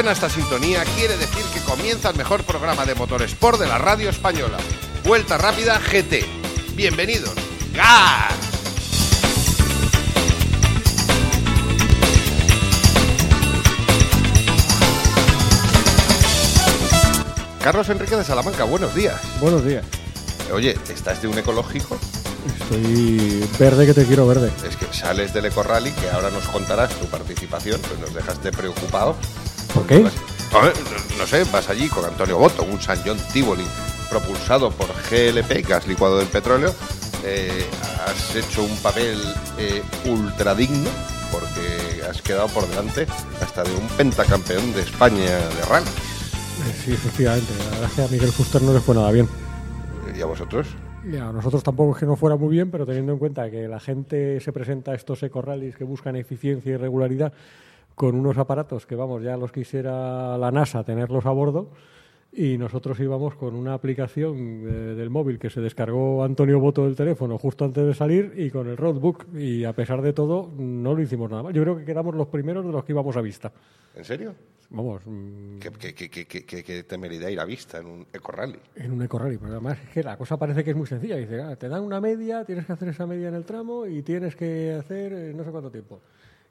suena esta sintonía quiere decir que comienza el mejor programa de motorsport de la radio española. Vuelta rápida GT. Bienvenidos. ¡Gas! Carlos Enrique de Salamanca, buenos días. Buenos días. Oye, ¿estás de un ecológico? Estoy verde que te quiero verde. Es que sales del Eco Rally, que ahora nos contarás tu participación, pues nos dejaste preocupados. ¿Por qué? Vas- a ver, no, sé, vas allí con Antonio Boto, un San John Tivoli propulsado por GLP, gas licuado del petróleo. Eh, has hecho un papel eh, ultra digno porque has quedado por delante hasta de un pentacampeón de España de rally. Eh, Sí, efectivamente. La verdad es que a Miguel Fuster no le fue nada bien. ¿Y a vosotros? Y a nosotros tampoco es que no fuera muy bien, pero teniendo en cuenta que la gente se presenta a estos eco-rallies que buscan eficiencia y regularidad con unos aparatos que, vamos, ya los quisiera la NASA tenerlos a bordo. Y nosotros íbamos con una aplicación eh, del móvil que se descargó Antonio Boto del teléfono justo antes de salir y con el roadbook. Y a pesar de todo, no lo hicimos nada mal. Yo creo que quedamos los primeros de los que íbamos a vista. ¿En serio? Vamos, mm, ¿Qué, qué, qué, qué, qué- qué- qué temeridad ir a vista en un Eco Rally? En un eco-rally, pero además es que la cosa parece que es muy sencilla. Dice, ah, te dan una media, tienes que hacer esa media en el tramo y tienes que hacer eh, no sé cuánto tiempo.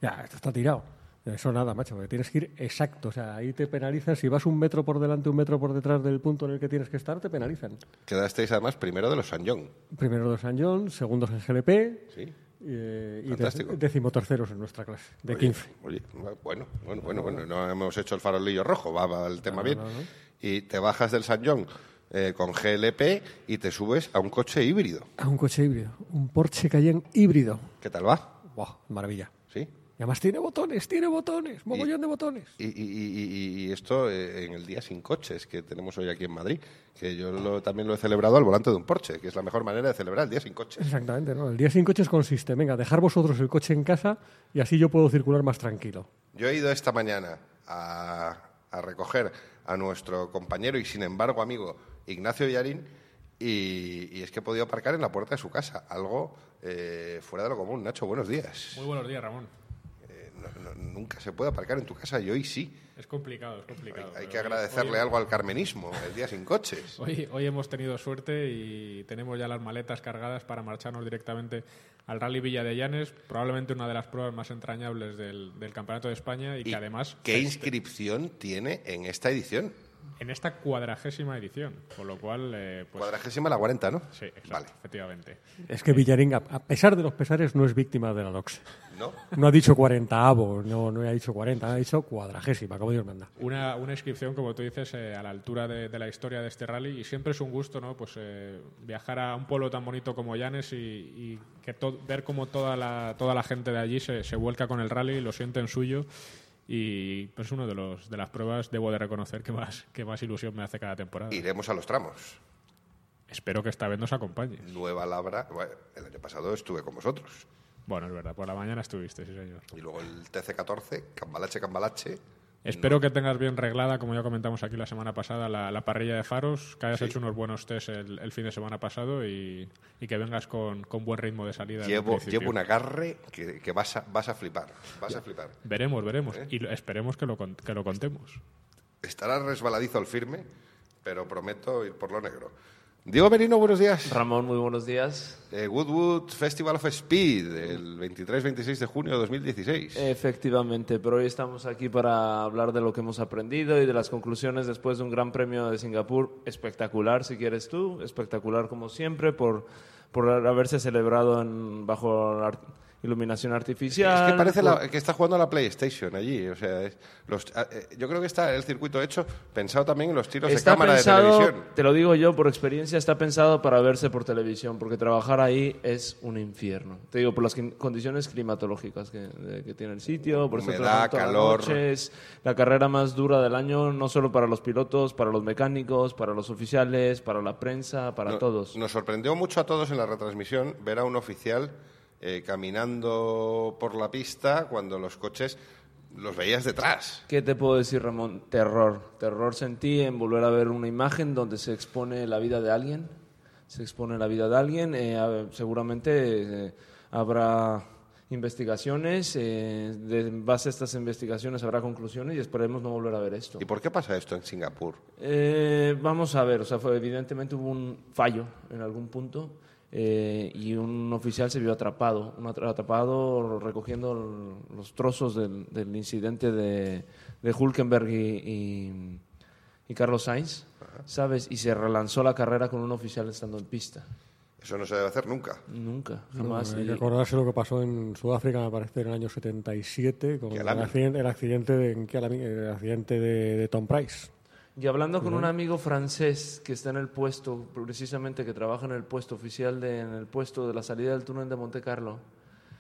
Ya, esto está tirado. Eso nada, macho, porque tienes que ir exacto. O sea, ahí te penalizan. Si vas un metro por delante, un metro por detrás del punto en el que tienes que estar, te penalizan. Quedasteis además primero de los San John. Primero de San John, segundos en GLP Sí. eh, y decimoterceros en nuestra clase, de 15. Oye, bueno, bueno, bueno, bueno, no hemos hecho el farolillo rojo, va, va el tema bien. Y te bajas del San John eh, con GLP y te subes a un coche híbrido. A un coche híbrido, un Porsche Cayenne híbrido. ¿Qué tal va? ¡Wow! Maravilla. Además tiene botones, tiene botones, mogollón de botones. Y, y- y- y- y esto eh, en el día sin coches que tenemos hoy aquí en Madrid, que yo lo- también lo he celebrado al volante de un Porsche, que es la mejor manera de celebrar el día sin coches. Exactamente, ¿no? El día sin coches consiste, venga, dejar vosotros el coche en casa y así yo puedo circular más tranquilo. Yo he ido esta mañana a, a recoger a nuestro compañero y sin embargo amigo Ignacio Yarín y, y es que he podido aparcar en la puerta de su casa, algo eh, fuera de lo común. Nacho, buenos días. Muy buenos días, Ramón. No- nunca se puede aparcar en tu casa y hoy sí. Es complicado, es complicado. Hay que agradecerle hoy, algo al carmenismo, el día sin coches. Hoy, hoy hemos tenido suerte y tenemos ya las maletas cargadas para marcharnos directamente al Rally Villa de Llanes, probablemente una de las pruebas más entrañables del, del Campeonato de España y, ¿Y que además ¿Qué inscripción tiene en esta edición? En esta cuadragésima edición, con lo cual, eh, pues Cuadragésima la 40, ¿no? sí, exacto, Vale. efectivamente. Es que Villarín, a a pesar de los pesares, no es víctima de la LOX. ¿No? No ha dicho 40 avo, no, no ha dicho 40, ha dicho cuadragésima, como Dios manda. Una, una inscripción, como tú dices, eh, a la altura de, de la historia de este rally y siempre es un gusto, ¿no? Pues eh, viajar a un pueblo tan bonito como Llanes y, y que to- ver cómo toda la, toda la gente de allí se, se vuelca con el rally y lo siente en suyo y pues es una de, los, de las pruebas, debo de reconocer, que más, que más ilusión me hace cada temporada. Iremos a los tramos. Espero que esta vez nos acompañe. Nueva Labra. Bueno, el año pasado estuve con vosotros. Bueno, es verdad, por la mañana estuviste, sí señor. Y luego el TC14, Cambalache, Cambalache. Espero que tengas bien reglada, como ya comentamos aquí la semana pasada, la, la parrilla de faros, que hayas hecho unos buenos test el, el fin de semana pasado y, y que vengas con, con buen ritmo de salida. Llevo, llevo un agarre que, que vas, a, vas a flipar. Vas a flipar. Veremos, veremos. ¿Eh? Y esperemos que lo, que lo contemos. Estará resbaladizo al firme, pero prometo ir por lo negro. Diego Merino, buenos días. Ramón, muy buenos días. Eh, Woodwood Festival of Speed, el 23-26 de junio de 2016. Efectivamente, pero hoy estamos aquí para hablar de lo que hemos aprendido y de las conclusiones después de un gran premio de Singapur espectacular, si quieres tú, espectacular como siempre, por, por haberse celebrado en- bajo la iluminación artificial. Es que parece la- que está jugando a la PlayStation allí. O sea, es- los- ah, eh, yo creo que está el circuito hecho pensado también en los tiros Está de cámara pensado, de televisión. te lo digo yo por experiencia, está pensado para verse por televisión, porque trabajar ahí es un infierno. Te digo, por las condiciones climatológicas que, de- que tiene el sitio, por Humedad, calor. noche, es la carrera más dura del año, no solo para los pilotos, para los mecánicos, para los oficiales, para la prensa, para No- todos. Nos sorprendió mucho a todos en la retransmisión ver a un oficial eh, caminando por la pista cuando los coches los veías detrás. ¿Qué te puedo decir, Ramón? Terror. Terror sentí en volver a ver una imagen donde se expone la vida de alguien. Se expone la vida de alguien. eh, seguramente eh, habrá investigaciones, eh, de en base a estas investigaciones habrá conclusiones y esperemos no volver a ver esto. ¿Y por qué pasa esto en Singapur? Eh, vamos a ver, o sea, fue, evidentemente hubo un fallo en algún punto eh, y un oficial se vio atrapado, un atra- atrapado recogiendo los trozos del, del incidente de, de Hulkenberg y, y- y Carlos Sainz, ¿sabes? Y se relanzó la carrera con un oficial estando en pista. Eso no se debe hacer nunca. Nunca, No, jamás. hay Y- que acordarse lo que pasó en Sudáfrica, me parece, en el año 77, con el accidente, el accidente, de, el accidente de, de Tom Price. Y hablando con un amigo francés que está en el puesto, precisamente que trabaja en el puesto oficial, de, en el puesto de la salida del túnel de Monte Carlo,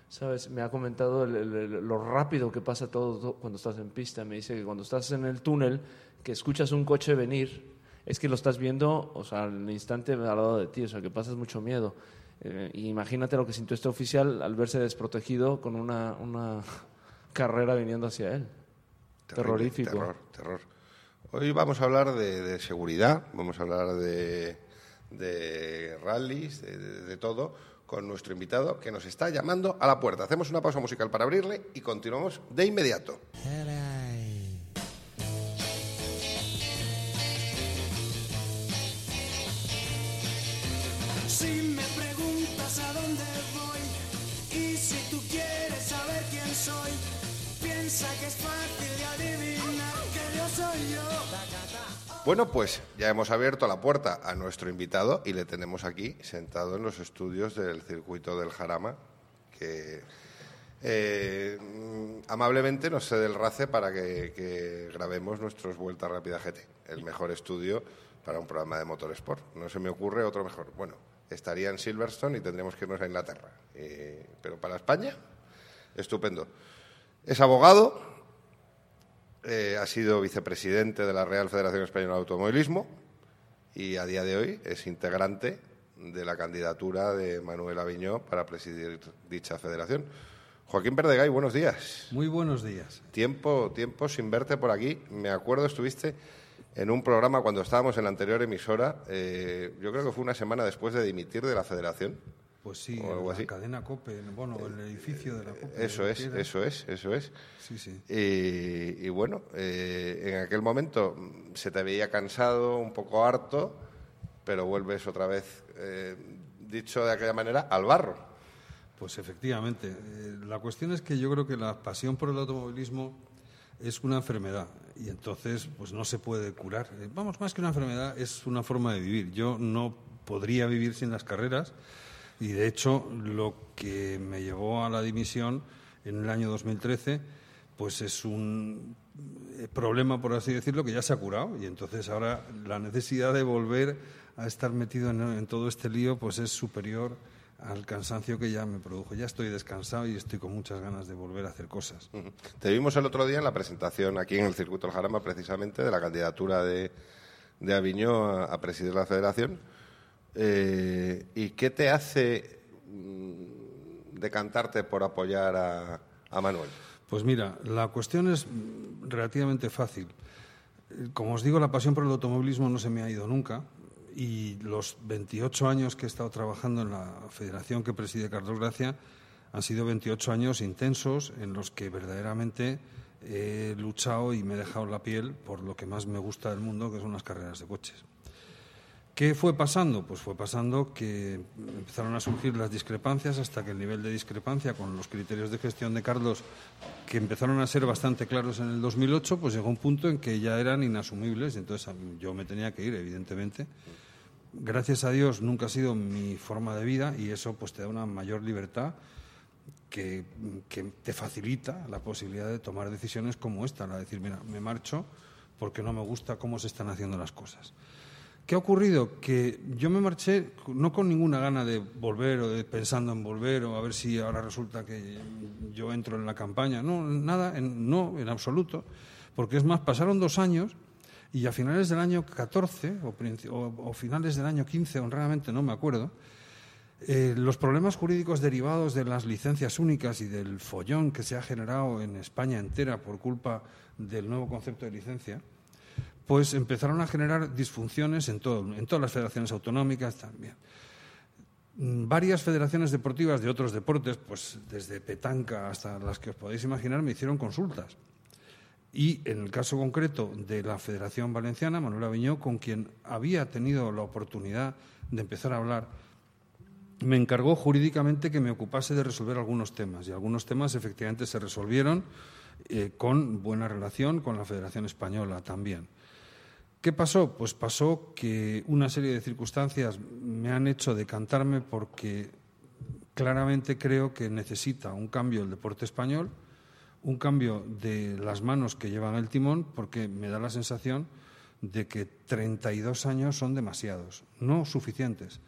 ¿sabes? Me ha comentado el- el- el- lo rápido que pasa todo, todo cuando estás en pista. Me dice que cuando estás en el túnel, que escuchas un coche venir, es que lo estás viendo, o sea, al instante al lado de ti, o sea, que pasas mucho miedo. Eh, imagínate lo que sintió este oficial al verse desprotegido con una, una carrera viniendo hacia él. Terrible, Terrorífico. Terror, terror. Hoy vamos a hablar de, seguridad, vamos a hablar de, rallies, de, todo, con nuestro invitado que nos está llamando a la puerta. Hacemos una pausa musical para abrirle y continuamos de inmediato. Si me preguntas a dónde voy y si tú quieres saber quién soy, piensa que es Bueno, pues ya hemos abierto la puerta a nuestro invitado y le tenemos aquí sentado en los estudios del circuito del Jarama, que eh, amablemente nos cede el RACE para que, grabemos nuestros Vuelta Rápida GT, el mejor estudio para un programa de motorsport. No se me ocurre otro mejor. Bueno, estaría en Silverstone y tendríamos que irnos a Inglaterra. Eh, pero para España, estupendo. Es abogado, eh, ha sido vicepresidente de la Real Federación Española de Automovilismo y a día de hoy es integrante de la candidatura de Manuel Aviñó para presidir dicha federación. Joaquín Verdegay, buenos días. Muy buenos días. Tiempo, tiempo sin verte por aquí. Me acuerdo, estuviste en un programa cuando estábamos en la anterior emisora. eh, yo creo que fue una semana después de dimitir de la federación. Pues sí, O algo en la así. cadena COPE, en- bueno, el edificio de la COPE. Eso de es, eso es, eso es. Sí, sí. Y, y bueno, eh, en aquel momento mm, se te veía cansado, un poco harto, pero vuelves otra vez, eh, dicho de aquella manera, al barro. Pues efectivamente. Eh, la cuestión es que yo creo que la pasión por el automovilismo es una enfermedad y entonces pues no se puede curar. Eh, Vamos, más que una enfermedad, es una forma de vivir. Yo no podría vivir sin las carreras y de hecho lo que me llevó a la dimisión en el año 2013 pues es un eh, problema, por así decirlo, que ya se ha curado y entonces ahora la necesidad de volver a estar metido en, todo este lío pues es superior al cansancio que ya me produjo. Ya estoy descansado y estoy con muchas ganas de volver a hacer cosas. Te vimos el otro día en la presentación aquí en el Circuito del Jarama, precisamente, de la candidatura de, de Aviñó a, a presidir la federación. Eh, ¿Y qué te hace mm, decantarte por apoyar a, a Manuel? Pues mira, la cuestión es relativamente fácil. Como os digo, la pasión por el automovilismo no se me ha ido nunca y los 28 años que he estado trabajando en la federación que preside Carlos Gracia han sido 28 años intensos en los que verdaderamente he luchado y me he dejado la piel por lo que más me gusta del mundo, que son las carreras de coches. ¿Qué fue pasando? Pues fue pasando que empezaron a surgir las discrepancias hasta que el nivel de discrepancia con los criterios de gestión de Carlos, que empezaron a ser bastante claros en el 2008, pues llegó un punto en que ya eran inasumibles. Entonces a mí- yo me tenía que ir, evidentemente. Gracias a Dios nunca ha sido mi forma de vida y eso pues te da una mayor libertad que, que te facilita la posibilidad de tomar decisiones como esta, la de decir, mira, me marcho porque no me gusta cómo se están haciendo las cosas. ¿Qué ha ocurrido? Que yo me marché no con ninguna gana de volver o de pensando en volver o a ver si ahora resulta que yo entro en la campaña. No, nada, en- no, en absoluto. Porque es más, pasaron dos años y a finales del año 14 o, finales del año 15, honradamente no me acuerdo, eh, los problemas jurídicos derivados de las licencias únicas y del follón que se ha generado en España entera por culpa del nuevo concepto de licencia, pues empezaron a generar disfunciones en, todo, en todas las federaciones autonómicas también. Mm, Varias federaciones deportivas de otros deportes, pues desde petanca hasta las que os podéis imaginar, me hicieron consultas. Y en el caso concreto de la Federación Valenciana, Manuel Aviñó, con quien había tenido la oportunidad de empezar a hablar, me encargó jurídicamente que me ocupase de resolver algunos temas. Y algunos temas efectivamente se resolvieron eh, con buena relación con la Federación Española también. ¿Qué pasó? Pues pasó que una serie de circunstancias me han hecho decantarme porque claramente creo que necesita un cambio el deporte español, un cambio de las manos que llevan el timón, porque me da la sensación de que 32 años son demasiados, no suficientes.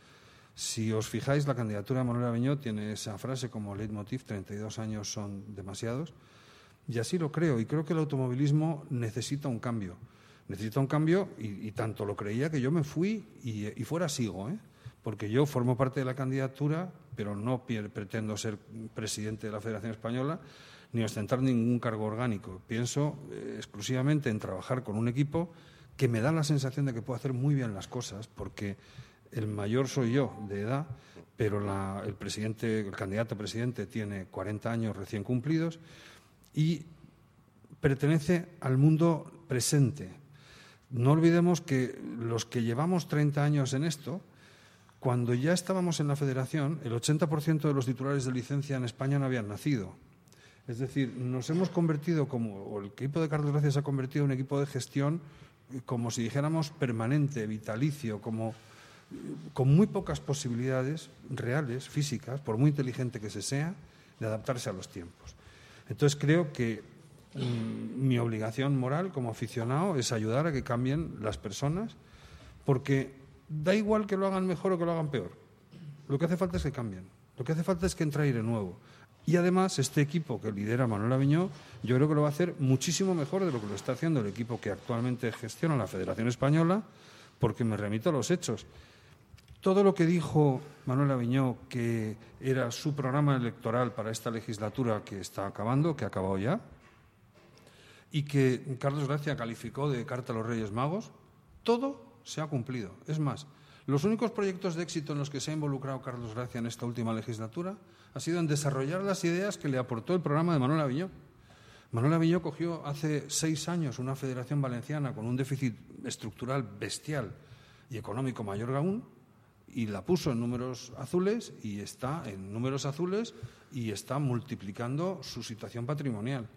Si os fijáis, la candidatura de Manuel Aviñó tiene esa frase como leitmotiv, 32 años son demasiados, y así lo creo, y creo que el automovilismo necesita un cambio. Necesita un cambio, y, tanto lo creía que yo me fui y, fuera sigo, ¿eh? porque yo formo parte de la candidatura, pero no pretendo ser presidente de la Federación Española ni ostentar ningún cargo orgánico. Pienso eh, exclusivamente en trabajar con un equipo que me da la sensación de que puedo hacer muy bien las cosas, porque el mayor soy yo de edad, pero el presidente, el candidato a presidente tiene 40 años recién cumplidos y pertenece al mundo presente. No olvidemos que los que llevamos 30 años en esto, cuando ya estábamos en la federación, el 80% de los titulares de licencia en España no habían nacido. Es decir, nos hemos convertido como, el equipo de Carlos Gracia se ha convertido en un equipo de gestión, eh, como si dijéramos permanente, vitalicio, como eh, con muy pocas posibilidades reales, físicas, por muy inteligente que se sea, de adaptarse a los tiempos. Entonces creo que mi obligación moral como aficionado es ayudar a que cambien las personas, porque da igual que lo hagan mejor o que lo hagan peor. Lo que hace falta es que cambien. Lo que hace falta es que entre aire nuevo. Y además, este equipo que lidera Manuel Aviñó, yo creo que lo va a hacer muchísimo mejor de lo que lo está haciendo el equipo que actualmente gestiona la Federación Española, porque me remito a los hechos. Todo lo que dijo Manuel Aviñó, que era su programa electoral para esta legislatura que está acabando, que ha acabado ya, y que Carlos Gracia calificó de Carta a los Reyes Magos, todo se ha cumplido. Es más, los únicos proyectos de éxito en los que se ha involucrado Carlos Gracia en esta última legislatura ha sido en desarrollar las ideas que le aportó el programa de Manuel Aviñó. Manuel Aviñó cogió hace seis años una federación valenciana con un déficit estructural bestial y económico mayor aún y la puso en números azules y está en números azules y está multiplicando su situación patrimonial.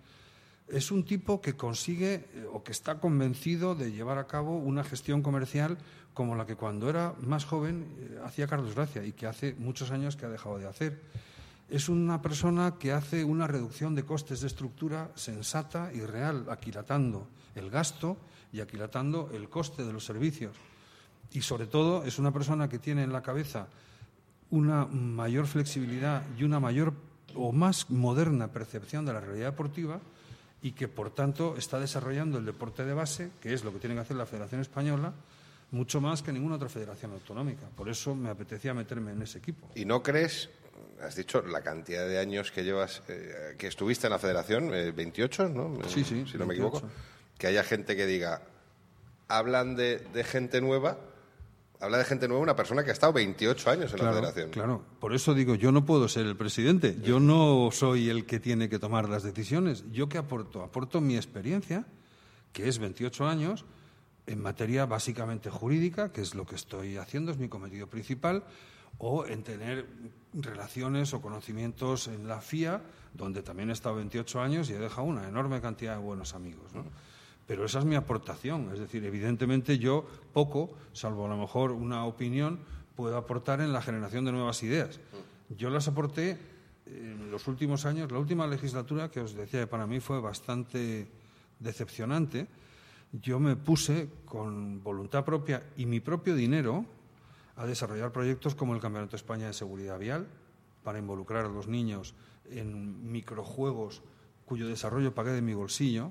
Es un tipo que consigue eh, o que está convencido de llevar a cabo una gestión comercial como la que cuando era más joven eh, hacía Carlos Gracia y que hace muchos años que ha dejado de hacer. Es una persona que hace una reducción de costes de estructura sensata y real, aquilatando el gasto y aquilatando el coste de los servicios. Y sobre todo es una persona que tiene en la cabeza una mayor flexibilidad y una mayor o más moderna percepción de la realidad deportiva y que, por tanto, está desarrollando el deporte de base, que es lo que tiene que hacer la Federación Española, mucho más que ninguna otra federación autonómica. Por eso me apetecía meterme en ese equipo. ¿Y no crees, has dicho la cantidad de años que llevas, eh, que estuviste en la federación, eh, 28, ¿no? Sí, sí, Si no me 28. equivoco, que haya gente que diga, hablan de, de gente nueva, habla de gente nueva una persona que ha estado 28 años en la federación. claro. Por eso digo, yo no puedo ser el presidente. Yo no soy el que tiene que tomar las decisiones. ¿Yo qué aporto? Aporto mi experiencia, que es 28 años, en materia básicamente jurídica, que es lo que estoy haciendo, es mi cometido principal, o en tener relaciones o conocimientos en la FIA, donde también he estado 28 años y he dejado una enorme cantidad de buenos amigos. ¿no? Pero esa es mi aportación. Es decir, evidentemente yo poco, salvo a lo mejor una opinión, puedo aportar en la generación de nuevas ideas. Yo las aporté en los últimos años, la última legislatura que os decía que para mí fue bastante decepcionante. Yo me puse con voluntad propia y mi propio dinero a desarrollar proyectos como el Campeonato de España de Seguridad Vial, para involucrar a los niños en microjuegos cuyo desarrollo pagué de mi bolsillo,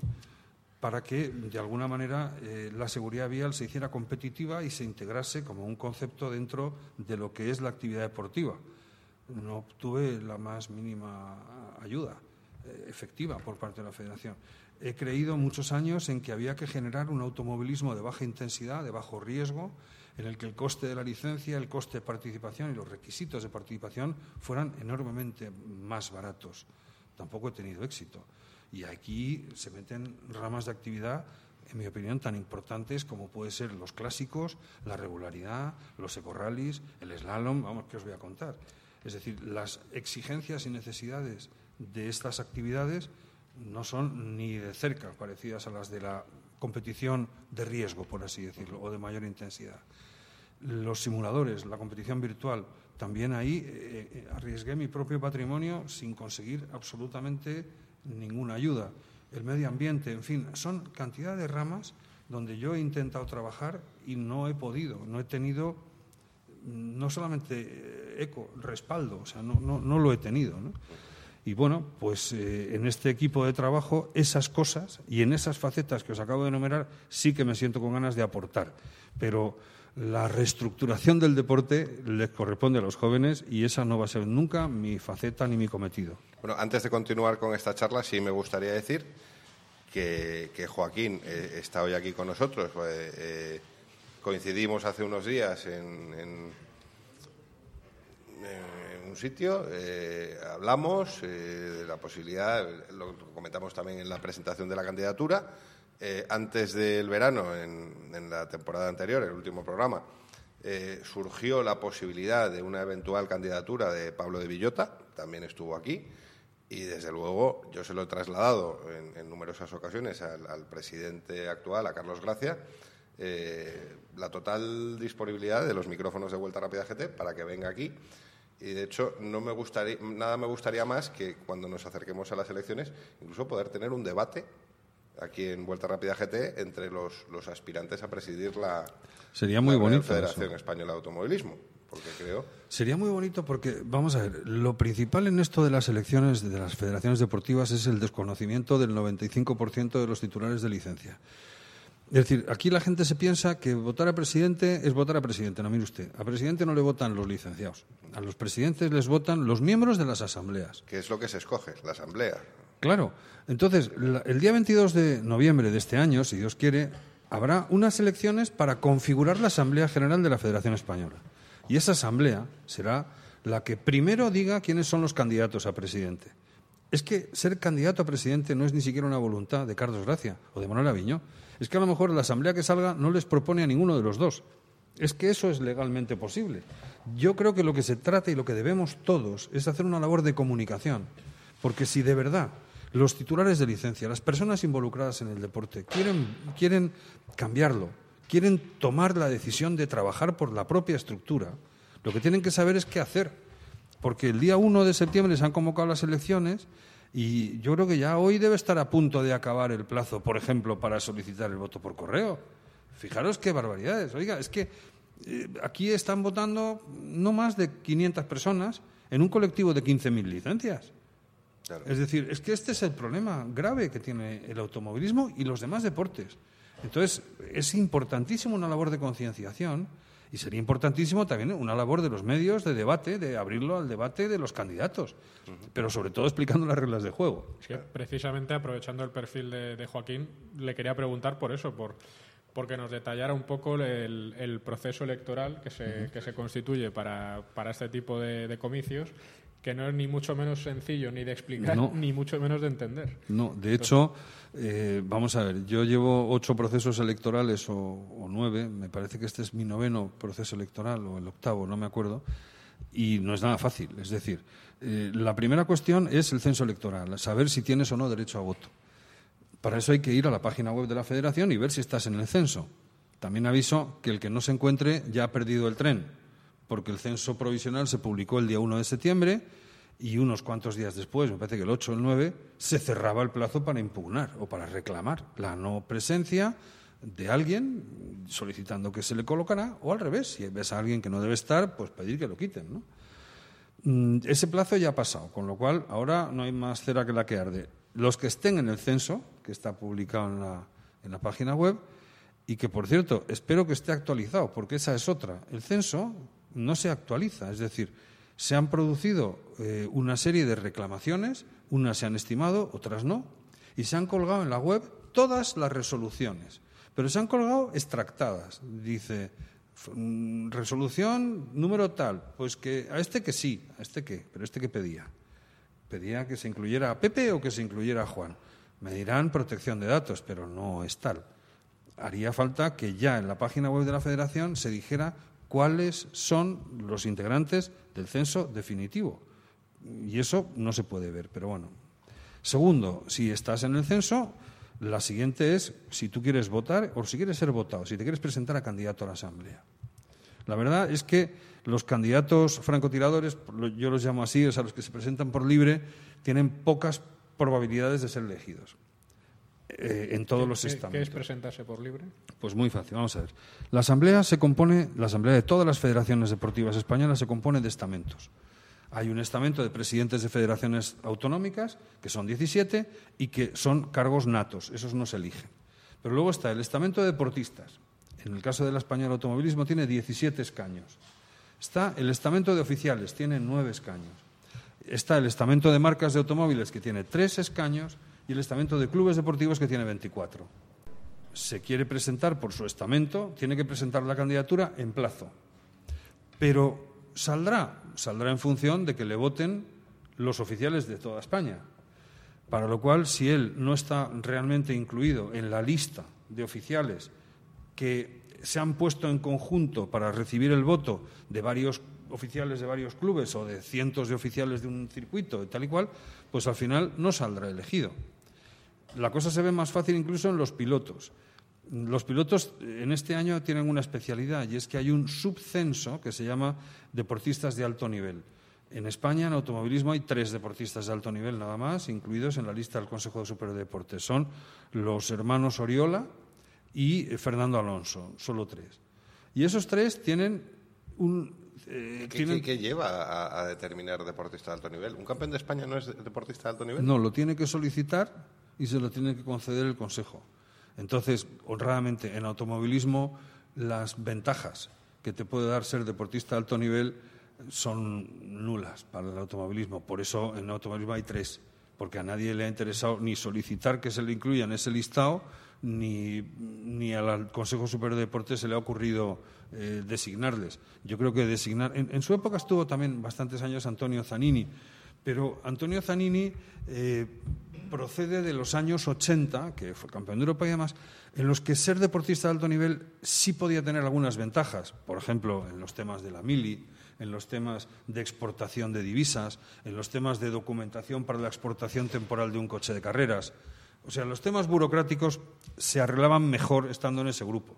para que de alguna manera eh, la seguridad vial se hiciera competitiva y se integrase como un concepto dentro de lo que es la actividad deportiva. No obtuve la más mínima ayuda eh, efectiva por parte de la Federación. he creído muchos años en que había que generar un automovilismo de baja intensidad, de bajo riesgo, en el que el coste de la licencia, el coste de participación y los requisitos de participación fueran enormemente más baratos. Tampoco he tenido éxito. Y aquí se meten ramas de actividad, en mi opinión, tan importantes como pueden ser los clásicos, la regularidad, los ecorrallies, el slalom, vamos, ¿qué os voy a contar? Es decir, las exigencias y necesidades de estas actividades no son ni de cerca parecidas a las de la competición de riesgo, por así decirlo, o de mayor intensidad. Los simuladores, la competición virtual, también ahí eh, eh, arriesgué mi propio patrimonio sin conseguir absolutamente ninguna ayuda. El medio ambiente, en fin, son cantidad de ramas donde yo he intentado trabajar y no he podido, no he tenido mm, no solamente eh, eco, respaldo, o sea, no, no, no lo he tenido. Y bueno, pues eh, en este equipo de trabajo esas cosas y en esas facetas que os acabo de enumerar sí que me siento con ganas de aportar. Pero la reestructuración del deporte les corresponde a los jóvenes y esa no va a ser nunca mi faceta ni mi cometido. Bueno, antes de continuar con esta charla, sí me gustaría decir que, Joaquín eh, está hoy aquí con nosotros. Eh, eh, coincidimos hace unos días en, en, un sitio, hablamos de la posibilidad, lo comentamos también en la presentación de la candidatura. Eh, antes del verano, en, la temporada anterior, el último programa, eh, surgió la posibilidad de una eventual candidatura de Pablo de Villota, también estuvo aquí, y desde luego yo se lo he trasladado en, numerosas ocasiones al, al, presidente actual, a Carlos Gracia, eh, la total disponibilidad de los micrófonos de Vuelta Rápida GT para que venga aquí. Y de hecho, no me gustaría, nada me gustaría más que cuando nos acerquemos a las elecciones, incluso poder tener un debate aquí en Vuelta Rápida GT entre los, los aspirantes a presidir la, Sería muy la bonito Federación eso. Española de Automovilismo. Porque creo. Sería muy bonito porque, vamos a ver, lo principal en esto de las elecciones de las federaciones deportivas es el desconocimiento del 95% de los titulares de licencia. Es decir, aquí la gente se piensa que votar a presidente es votar a presidente. No, mire usted, a presidente no le votan los licenciados. A los presidentes les votan los miembros de las asambleas. que es lo que se escoge, la asamblea. Claro. Entonces, el día 22 de noviembre de este año, si Dios quiere, habrá unas elecciones para configurar la Asamblea General de la Federación Española. Y esa asamblea será la que primero diga quiénes son los candidatos a presidente. Es que ser candidato a presidente no es ni siquiera una voluntad de Carlos Gracia o de Manuel Aviñó. Es que a lo mejor la asamblea que salga no les propone a ninguno de los dos. Es que eso es legalmente posible. Yo creo que lo que se trata y lo que debemos todos es hacer una labor de comunicación. Porque si de verdad los titulares de licencia, las personas involucradas en el deporte, quieren, quieren cambiarlo, quieren tomar la decisión de trabajar por la propia estructura, lo que tienen que saber es qué hacer. Porque el día 1 de septiembre se han convocado las elecciones y yo creo que ya hoy debe estar a punto de acabar el plazo, por ejemplo, para solicitar el voto por correo. Fijaros qué barbaridades. Oiga, es que eh, aquí están votando no más de 500 personas en un colectivo de 15.000 licencias. Claro. Es decir, es que este es el problema grave que tiene el automovilismo y los demás deportes. Entonces, es importantísimo una labor de concienciación y sería importantísimo también una labor de los medios de debate, de abrirlo al debate de los candidatos, pero sobre todo explicando las reglas de juego. Es que precisamente aprovechando el perfil de, de Joaquín, le quería preguntar por eso, por porque nos detallara un poco el, el proceso electoral que se, que se constituye para, para este tipo de, de comicios, que no es ni mucho menos sencillo ni de explicar, No. ni mucho menos de entender. No, de hecho, eh, vamos a ver, yo llevo ocho procesos electorales o, o nueve, me parece que este es mi noveno proceso electoral o el octavo, no me acuerdo, y no es nada fácil. Es decir, eh, la primera cuestión es el censo electoral, saber si tienes o no derecho a voto. Para eso hay que ir a la página web de la Federación y ver si estás en el censo. También aviso que el que no se encuentre ya ha perdido el tren, porque el censo provisional se publicó el día 1 de septiembre y unos cuantos días después, me parece que el 8 o el 9, se cerraba el plazo para impugnar o para reclamar la no presencia de alguien solicitando que se le colocara o al revés, si ves a alguien que no debe estar, pues pedir que lo quiten. Mm, Ese plazo ya ha pasado, con lo cual ahora no hay más cera que la que arde. Los que estén en el censo, que está publicado en la, en la página web, y que, por cierto, espero que esté actualizado, porque esa es otra. El censo no se actualiza, es decir, se han producido eh, una serie de reclamaciones, unas se han estimado, otras no, Y se han colgado en la web todas las resoluciones, pero se han colgado extractadas. Dice, mm, resolución número tal, pues que a este que sí, a este qué, pero este que pedía. Pedía que se incluyera a Pepe o que se incluyera a Juan. Me dirán protección de datos, pero no es tal. Haría falta que ya en la página web de la Federación se dijera cuáles son los integrantes del censo definitivo. Y eso no se puede ver, pero bueno. Segundo, si estás en el censo, la siguiente es si tú quieres votar o si quieres ser votado, si te quieres presentar a candidato a la Asamblea. La verdad es que los candidatos francotiradores, yo los llamo así, o sea, los que se presentan por libre, tienen pocas probabilidades de ser elegidos eh, en todos los ¿Qué- ¿Qué es estamentos. presentarse por libre? Pues muy fácil, vamos a ver. La asamblea se compone, la asamblea de todas las federaciones deportivas españolas se compone de estamentos. Hay un estamento de presidentes de federaciones autonómicas, que son 17, y que son cargos natos, esos no se eligen. Pero luego está el estamento de deportistas. En el caso del español automovilismo tiene 17 escaños. Está el estamento de oficiales, tiene 9 escaños. Está el estamento de marcas de automóviles, que tiene 3 escaños, y el estamento de clubes deportivos, que tiene 24 se quiere presentar por su estamento, tiene que presentar la candidatura en plazo. Pero saldrá, saldrá en función de que le voten los oficiales de toda España. Para lo cual, si él no está realmente incluido en la lista de oficiales que se han puesto en conjunto para recibir el voto de varios oficiales de varios clubes o de cientos de oficiales de un circuito y tal y cual, pues al final no saldrá elegido. La cosa se ve más fácil incluso en los pilotos. Los pilotos eh, en este año tienen una especialidad y es que hay un subcenso que se llama deportistas de alto nivel. En España, en automovilismo, hay tres deportistas de alto nivel nada más, incluidos en la lista del Consejo Superior de Deportes. Son los hermanos Oriola y eh, Fernando Alonso, solo tres. Y esos tres tienen un... eh, ¿Qué, tienen- qué- qué lleva a, a determinar deportista de alto nivel? ¿Un campeón de España no es deportista de alto nivel? No, lo tiene que solicitar y se lo tiene que conceder el Consejo. Entonces, honradamente, en automovilismo, las ventajas que te puede dar ser deportista de alto nivel son nulas para el automovilismo. Por eso en automovilismo hay tres, porque a nadie le ha interesado ni solicitar que se le incluya en ese listado, ni, ni al Consejo Superior de Deportes se le ha ocurrido eh, designarles. Yo creo que designar. En, su época estuvo también bastantes años Antonio Zanini, pero Antonio Zanini eh, procede de los años 80, que fue campeón de Europa y demás, en los que ser deportista de alto nivel sí podía tener algunas ventajas. Por ejemplo, en los temas de la mili, en los temas de exportación de divisas, en los temas de documentación para la exportación temporal de un coche de carreras. O sea, los temas burocráticos se arreglaban mejor estando en ese grupo,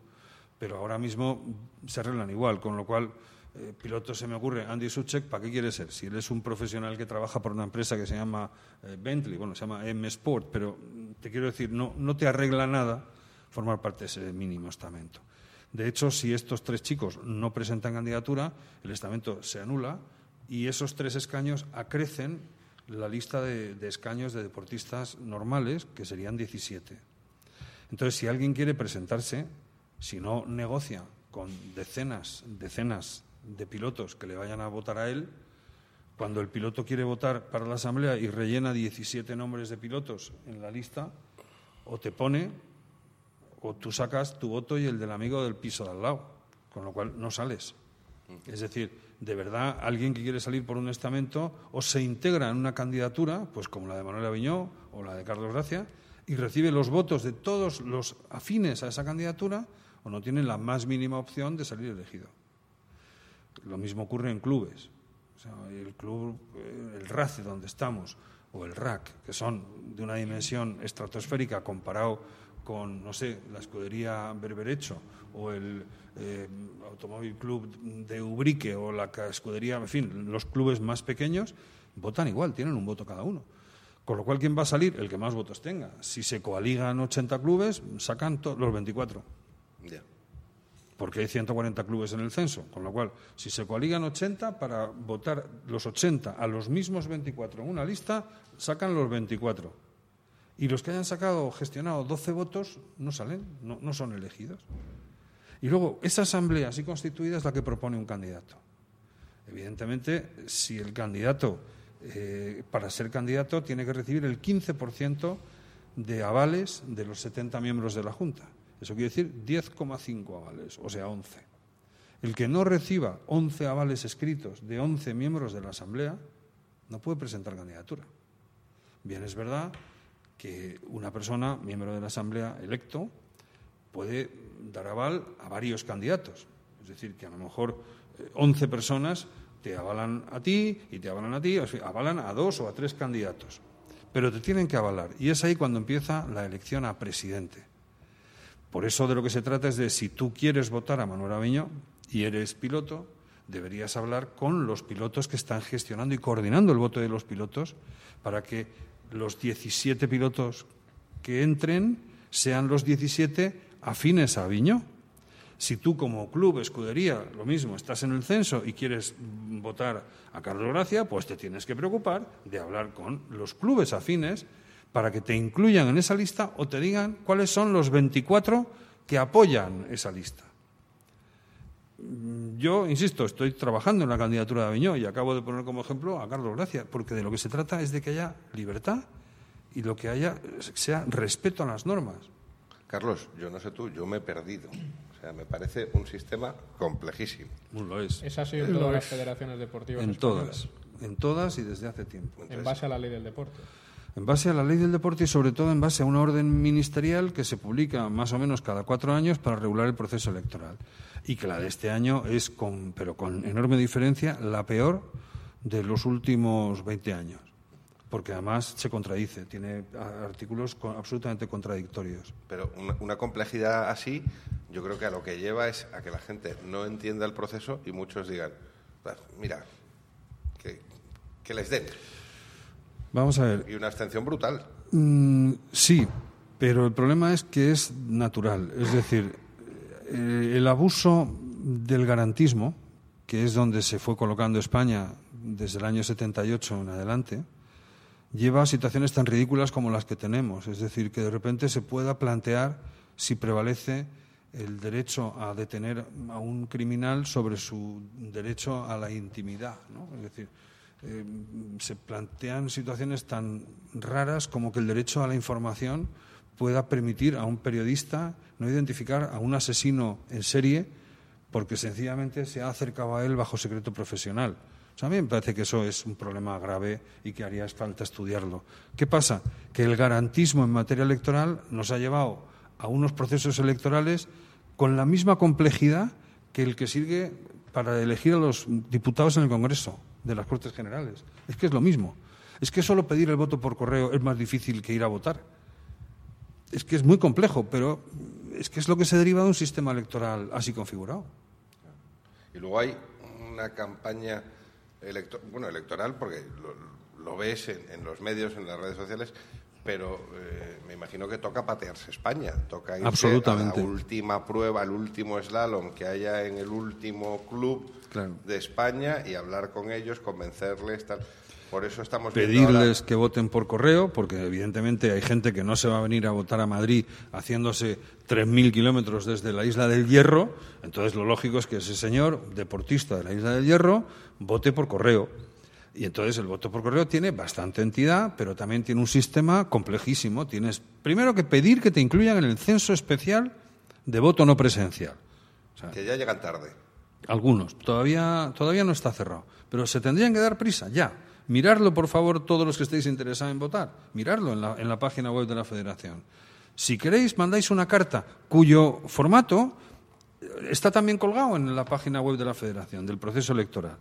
pero ahora mismo se arreglan igual, con lo cual, eh, piloto se me ocurre, Andy Suchek, ¿para qué quiere ser? Si él es un profesional que trabaja por una empresa que se llama eh, Bentley, bueno, se llama M Sport, pero mm, te quiero decir, no, no te arregla nada formar parte de ese mínimo estamento. De hecho, si estos tres chicos no presentan candidatura, el estamento se anula y esos tres escaños acrecen la lista de, de escaños de deportistas normales, que serían 17. Entonces, si alguien quiere presentarse, si no negocia con decenas, decenas de pilotos que le vayan a votar a él, cuando el piloto quiere votar para la Asamblea y rellena 17 nombres de pilotos en la lista, o te pone, o tú sacas tu voto y el del amigo del piso de al lado, con lo cual no sales. Es decir, de verdad, alguien que quiere salir por un estamento o se integra en una candidatura, pues como la de Manuel Aviñó o la de Carlos Gracia, y recibe los votos de todos los afines a esa candidatura, o no tiene la más mínima opción de salir elegido. Lo mismo ocurre en clubes. O sea, el club, eh, el RACE donde estamos, o el RAC, que son de una dimensión estratosférica comparado con, no sé, la escudería Berberecho o el eh, Automóvil Club de Ubrique o la escudería, en fin, los clubes más pequeños votan igual, tienen un voto cada uno. Con lo cual, ¿quién va a salir? El que más votos tenga. Si se coaligan 80 clubes, sacan los 24 Ya. Porque hay 140 clubes en el censo, con lo cual, si se coaligan 80 para votar los 80 a los mismos 24 en una lista, sacan los 24. Y los que hayan sacado o gestionado 12 votos no salen, no, son elegidos. Y luego, esa asamblea así constituida es la que propone un candidato. Evidentemente, si el candidato, eh, para ser candidato, tiene que recibir el 15% de avales de los 70 miembros de la Junta. Eso quiere decir 10,5 avales, o sea, 11. El que no reciba 11 avales escritos de 11 miembros de la Asamblea no puede presentar candidatura. Bien, es verdad que una persona, miembro de la Asamblea electo, puede dar aval a varios candidatos. Es decir, que a lo mejor eh, 11 personas te avalan a ti y te avalan a ti, o avalan a dos o a tres candidatos. Pero te tienen que avalar. Y es ahí cuando empieza la elección a presidente. Por eso de lo que se trata es de si tú quieres votar a Manuel Aviño y eres piloto, deberías hablar con los pilotos que están gestionando y coordinando el voto de los pilotos para que los 17 pilotos que entren sean los 17 afines a Aviño. Si tú como club, escudería, lo mismo, estás en el censo y quieres votar a Carlos Gracia, pues te tienes que preocupar de hablar con los clubes afines para que te incluyan en esa lista o te digan cuáles son los 24 que apoyan esa lista. Yo, insisto, estoy trabajando en la candidatura de Aviñó y acabo de poner como ejemplo a Carlos Gracia, porque de lo que se trata es de que haya libertad y lo que haya sea respeto a las normas. Carlos, yo no sé tú, yo me he perdido. O sea, me parece un sistema complejísimo. Lo es. Es así en todas las federaciones deportivas. En españolas, todas, en todas y desde hace tiempo. En base a la ley del deporte. En base a la ley del deporte y sobre todo en base a una orden ministerial que se publica más o menos cada cuatro años para regular el proceso electoral. Y que la de este año es, con, pero con enorme diferencia, la peor de los últimos 20 años. Porque además se contradice, tiene artículos absolutamente contradictorios. Pero una, una complejidad así, yo creo que a lo que lleva es a que la gente no entienda el proceso y muchos digan, "Pues, mira, que, que les den. Vamos a ver, Y una abstención brutal. Mm, sí, pero el problema es que es natural. Es decir, eh, el abuso del garantismo, que es donde se fue colocando España desde el año 78 en adelante, lleva a situaciones tan ridículas como las que tenemos. Es decir, que de repente se pueda plantear si prevalece el derecho a detener a un criminal sobre su derecho a la intimidad. ¿no? Es decir, eh, se plantean situaciones tan raras como que el derecho a la información pueda permitir a un periodista no identificar a un asesino en serie porque sencillamente se ha acercado a él bajo secreto profesional. O a mí me parece que eso es un problema grave y que haría falta estudiarlo. ¿Qué pasa? Que el garantismo en materia electoral nos ha llevado a unos procesos electorales con la misma complejidad que el que sigue para elegir a los diputados en el Congreso de las Cortes Generales. Es que es lo mismo. Es que solo pedir el voto por correo es más difícil que ir a votar. Es que es muy complejo, pero es que es lo que se deriva de un sistema electoral así configurado. Y luego hay una campaña electo- bueno, electoral, porque lo, ves en los medios, en las redes sociales, pero eh, me imagino que toca patearse España, toca irse Absolutamente. a la última prueba, al último slalom que haya en el último club Claro. de España y hablar con ellos, convencerles, tal. Por eso estamos pedirles que voten por correo, porque evidentemente hay gente que no se va a venir a votar a Madrid haciéndose 3.000 kilómetros desde la isla del Hierro. Entonces lo lógico es que ese señor, deportista de la isla del Hierro, vote por correo. Y entonces el voto por correo tiene bastante entidad, pero también tiene un sistema complejísimo. Tienes primero que pedir que te incluyan en el censo especial de voto no presencial. que ya llegan tarde. Algunos. Todavía, todavía no está cerrado. Pero se tendrían que dar prisa, ya. Mirarlo, por favor, todos los que estéis interesados en votar. Mirarlo en la, en la página web de la Federación. Si queréis, mandáis una carta cuyo formato está también colgado en la página web de la Federación, del proceso electoral.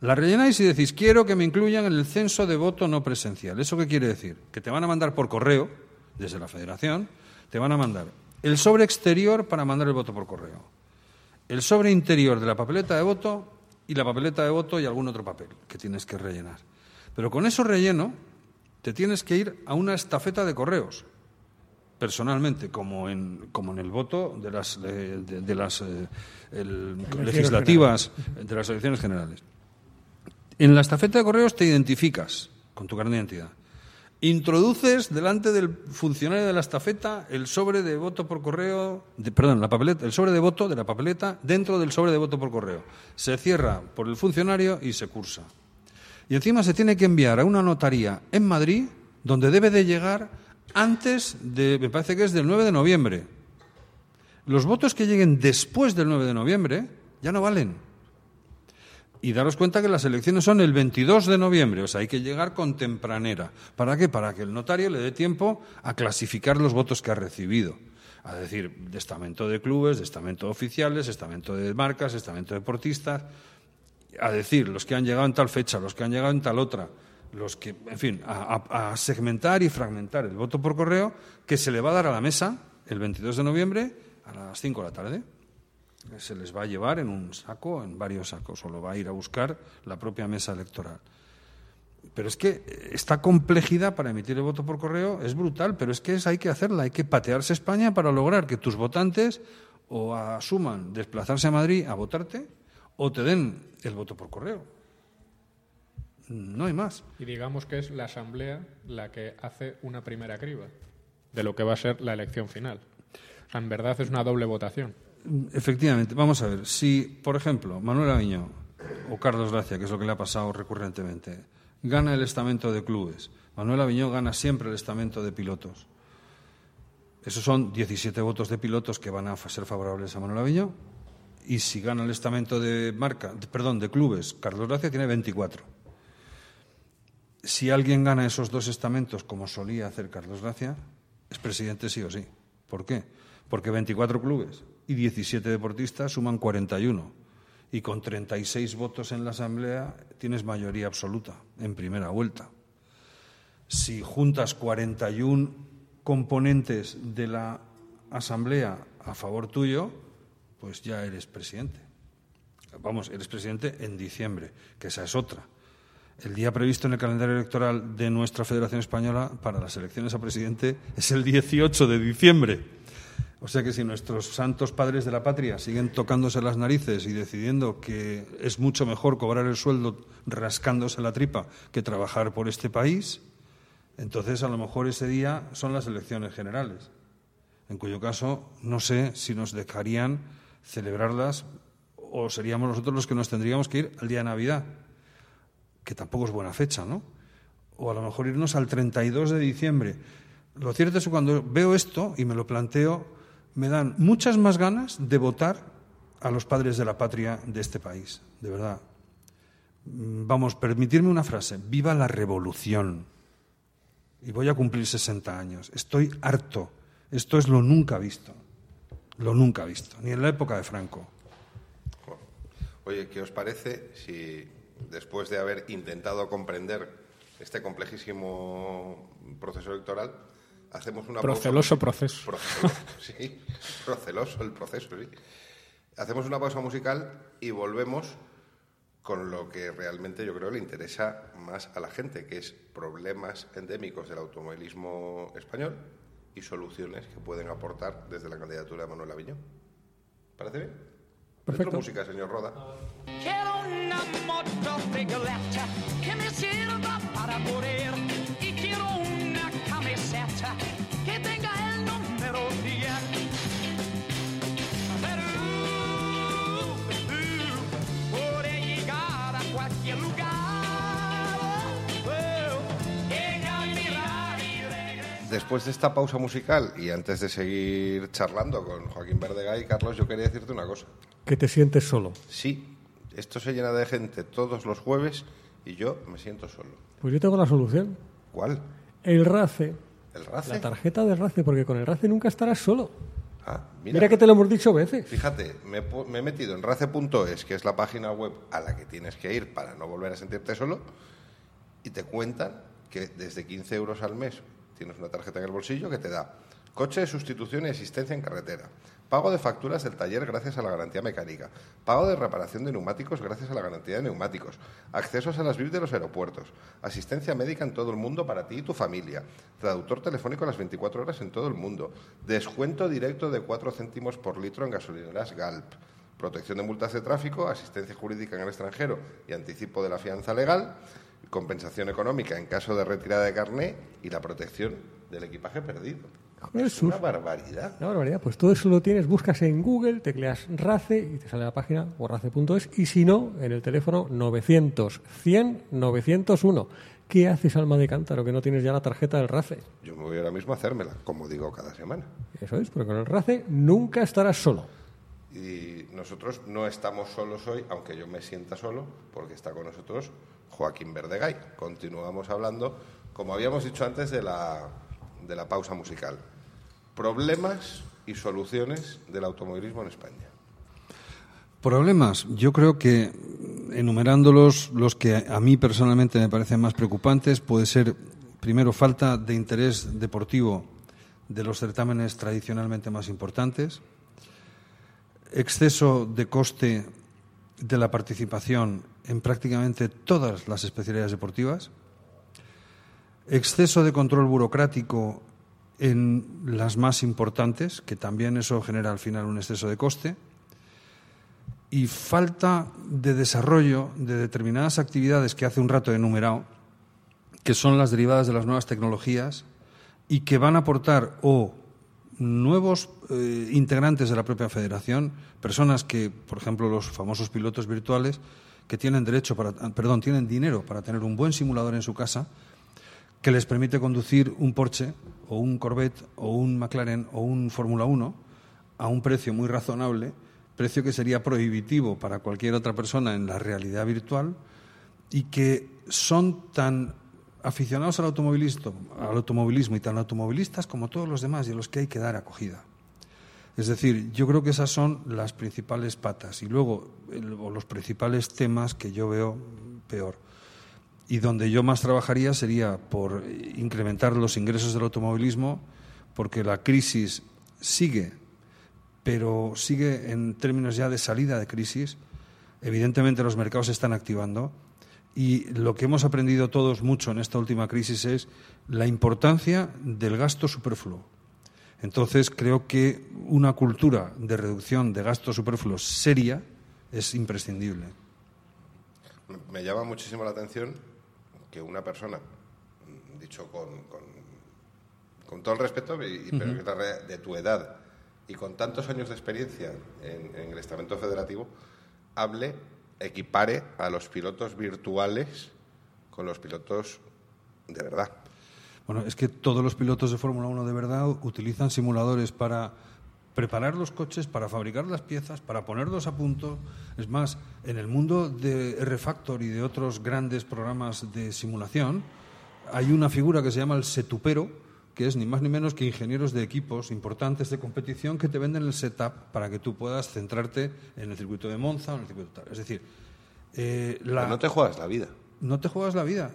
La rellenáis y decís, quiero que me incluyan en el censo de voto no presencial. ¿Eso qué quiere decir? Que te van a mandar por correo, desde la Federación, te van a mandar el sobre exterior para mandar el voto por correo el sobre interior de la papeleta de voto y la papeleta de voto y algún otro papel que tienes que rellenar. Pero con eso relleno te tienes que ir a una estafeta de correos, personalmente, como en, como en el voto de las, de, las eh, el- legislativas, de las elecciones generales. En la estafeta de correos te identificas con tu carnet de identidad. Introduces delante del funcionario de la estafeta el sobre de voto por correo, perdón, la papeleta, el sobre de voto de la papeleta dentro del sobre de voto por correo. Se cierra por el funcionario y se cursa. Y encima se tiene que enviar a una notaría en Madrid donde debe de llegar antes de, me parece que es del 9 de noviembre. Los votos que lleguen después del 9 de noviembre ya no valen. Y daros cuenta que las elecciones son el 22 de noviembre, o sea, hay que llegar con tempranera. ¿Para qué? Para que el notario le dé tiempo a clasificar los votos que ha recibido. A decir, estamento de clubes, estamento de oficiales, estamento de marcas, estamento de deportistas. A decir, los que han llegado en tal fecha, los que han llegado en tal otra. Los que, en fin, a, a- segmentar y fragmentar el voto por correo que se le va a dar a la mesa el 22 de noviembre a las 5 de la tarde se les va a llevar en un saco, en varios sacos, o lo va a ir a buscar la propia mesa electoral. Pero es que esta complejidad para emitir el voto por correo es brutal, pero es que hay que hacerla, hay que patearse España para lograr que tus votantes o asuman desplazarse a Madrid a votarte o te den el voto por correo. No hay más. Y digamos que es la Asamblea la que hace una primera criba de lo que va a ser la elección final. En verdad es una doble votación. Efectivamente, vamos a ver, si, por ejemplo, Manuel Aviño o Carlos Gracia, que es lo que le ha pasado recurrentemente, gana el estamento de clubes, Manuel Aviño gana siempre el estamento de pilotos. Esos son 17 votos de pilotos que van a ser favorables a Manuel Aviño. Y si gana el estamento de marca, perdón, de clubes, Carlos Gracia tiene 24. Si alguien gana esos dos estamentos, como solía hacer Carlos Gracia, es presidente sí o sí. ¿Por qué? Porque 24 clubes y 17 deportistas suman 41. Y con 36 votos en la Asamblea tienes mayoría absoluta en primera vuelta. Si juntas 41 componentes de la Asamblea a favor tuyo, pues ya eres presidente. Vamos, eres presidente en diciembre, que esa es otra. El día previsto en el calendario electoral de nuestra Federación Española para las elecciones a presidente es el 18 de diciembre. O sea que si nuestros santos padres de la patria siguen tocándose las narices y decidiendo que es mucho mejor cobrar el sueldo rascándose la tripa que trabajar por este país, entonces a lo mejor ese día son las elecciones generales. En cuyo caso no sé si nos dejarían celebrarlas o seríamos nosotros los que nos tendríamos que ir al día de Navidad que tampoco es buena fecha, ¿no? O a lo mejor irnos al 32 de diciembre. Lo cierto es que cuando veo esto y me lo planteo, me dan muchas más ganas de votar a los padres de la patria de este país, de verdad. Mm, Vamos, permitirme una frase, viva la revolución. Y voy a cumplir 60 años. Estoy harto. Esto es lo nunca visto. Lo nunca visto, ni en la época de Franco. Oye, ¿qué os parece si después de haber intentado comprender este complejísimo proceso electoral, hacemos una pausa Proceloso musical? proceso. Proceloso, sí, proceloso el proceso, sí. Hacemos una pausa musical y volvemos con lo que realmente yo creo le interesa más a la gente, que es problemas endémicos del automovilismo español y soluciones que pueden aportar desde la candidatura de Manuel Aviñón. ¿Parece bien? Perfecto. Dentro música, señor Roda. Quiero una moto figuretta que me sirva para correr y quiero una que tenga el número 10. Pero, uh, podré llegar a cualquier lugar. Regresar. Después de esta pausa musical y antes de seguir charlando con Joaquín Verdegay, Carlos, yo quería decirte una cosa. Que te sientes solo. Sí, esto se llena de gente todos los jueves y yo me siento solo. Pues yo tengo la solución. ¿Cuál? El RACE. ¿El RACE? La tarjeta de RACE, porque con el RACE nunca estarás solo. Ah, Mira, mira, que te lo hemos dicho veces. Fíjate, me, me he metido en race.es, que es la página web a la que tienes que ir para no volver a sentirte solo, y te cuentan que desde 15 euros al mes tienes una tarjeta en el bolsillo que te da coche de sustitución y asistencia en carretera, pago de facturas del taller gracias a la garantía mecánica, pago de reparación de neumáticos gracias a la garantía de neumáticos, accesos a las VIP de los aeropuertos, asistencia médica en todo el mundo para ti y tu familia, traductor telefónico las 24 horas en todo el mundo, descuento directo de 4 céntimos por litro en gasolineras Galp, protección de multas de tráfico, asistencia jurídica en el extranjero y anticipo de la fianza legal, compensación económica en caso de retirada de carné y la protección del equipaje perdido. Es Jesús. una barbaridad. Una barbaridad. Pues todo eso lo tienes, buscas en Google, tecleas RACE y te sale la página o race.es y si no, en el teléfono 900 100 901 ¿Qué haces, alma de cántaro, que no tienes ya la tarjeta del RACE? Yo me voy ahora mismo a hacérmela, como digo cada semana. Eso es, porque con el RACE nunca estarás solo. Y nosotros no estamos solos hoy, aunque yo me sienta solo, porque está con nosotros Joaquín Verdegay. Continuamos hablando, como habíamos dicho antes, de la, de la pausa musical. Problemas y soluciones del automovilismo en España. Problemas, yo creo que enumerándolos, los que a mí personalmente me parecen más preocupantes, puede ser, primero, falta de interés deportivo de los certámenes tradicionalmente más importantes, exceso de coste de la participación en prácticamente todas las especialidades deportivas, exceso de control burocrático en las más importantes, que también eso genera al final un exceso de coste, y falta de desarrollo de determinadas actividades que hace un rato he enumerado, que son las derivadas de las nuevas tecnologías y que van a aportar o nuevos eh, integrantes de la propia federación, personas que, por ejemplo, los famosos pilotos virtuales, que tienen derecho para, perdón, tienen dinero para tener un buen simulador en su casa, que les permite conducir un Porsche o un Corvette o un McLaren o un Fórmula 1 a un precio muy razonable precio que sería prohibitivo para cualquier otra persona en la realidad virtual y que son tan aficionados al automovilismo, al automovilismo y tan automovilistas como todos los demás y a los que hay que dar acogida. Es decir, yo creo que esas son las principales patas y luego el, o los principales temas que yo veo peor. Y donde yo más trabajaría sería por incrementar los ingresos del automovilismo, porque la crisis sigue pero sigue en términos ya de salida de crisis. Evidentemente los mercados se están activando y lo que hemos aprendido todos mucho en esta última crisis es la importancia del gasto superfluo. Entonces creo que una cultura de reducción de gasto superfluo seria es imprescindible. Me llama muchísimo la atención que una persona, dicho con, con, con todo el respeto, y, pero que de tu edad, y con tantos años de experiencia en, en, el estamento federativo, hable, equipare a los pilotos virtuales con los pilotos de verdad. Bueno, es que todos los pilotos de Fórmula 1 de verdad utilizan simuladores para preparar los coches, para fabricar las piezas, para ponerlos a punto. Es más, en el mundo de R-Factor y de otros grandes programas de simulación, hay una figura que se llama el setupero, que es ni más ni menos que ingenieros de equipos importantes de competición que te venden el setup para que tú puedas centrarte en el circuito de Monza o en el circuito tal. Es decir, eh, la, no te juegas la vida. No te juegas la vida,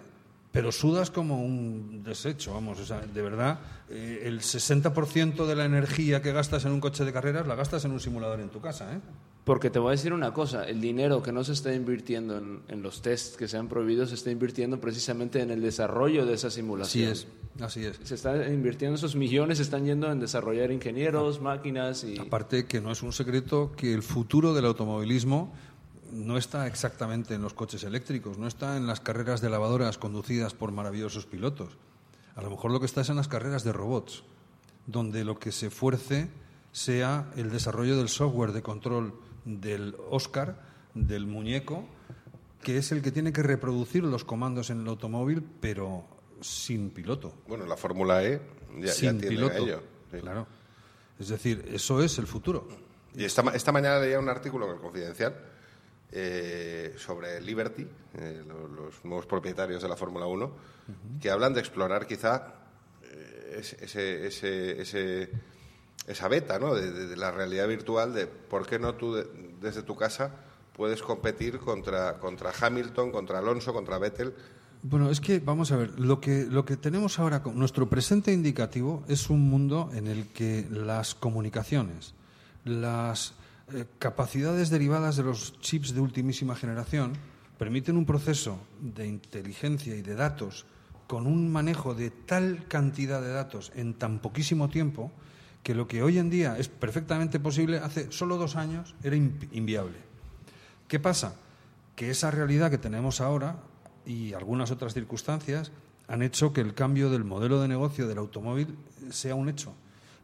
pero sudas como un desecho, vamos. O sea, de verdad, eh, el 60% de la energía que gastas en un coche de carreras la gastas en un simulador en tu casa, ¿eh? Porque te voy a decir una cosa, el dinero que no se está invirtiendo en, en, los tests que se han prohibido se está invirtiendo precisamente en el desarrollo de esa simulación. Así es, así es. Se están invirtiendo esos millones, se están yendo en desarrollar ingenieros, Ah. máquinas y... Aparte que no es un secreto que el futuro del automovilismo no está exactamente en los coches eléctricos, no está en las carreras de lavadoras conducidas por maravillosos pilotos. A lo mejor lo que está es en las carreras de robots, donde lo que se fuerce sea el desarrollo del software de control del Oscar, del muñeco, que es el que tiene que reproducir los comandos en el automóvil, pero sin piloto. Bueno, la Fórmula E ya, sin ya piloto. ello. Sí. Claro. Es decir, eso es el futuro. Y esta, esta mañana leía un artículo en el Confidencial eh, sobre Liberty, eh, los, nuevos propietarios de la Fórmula 1, uh -huh. que hablan de explorar quizá eh, ese, ese, ese, esa beta ¿no? de, la realidad virtual, de por qué no tú de, desde tu casa puedes competir contra, contra Hamilton, contra Alonso, contra Vettel. Bueno, es que, vamos a ver, lo que, lo que tenemos ahora, nuestro presente indicativo es un mundo en el que las comunicaciones, las eh, capacidades derivadas de los chips de ultimísima generación permiten un proceso de inteligencia y de datos con un manejo de tal cantidad de datos en tan poquísimo tiempo que lo que hoy en día es perfectamente posible hace solo dos años era inviable. ¿Qué pasa? Que esa realidad que tenemos ahora y algunas otras circunstancias han hecho que el cambio del modelo de negocio del automóvil sea un hecho.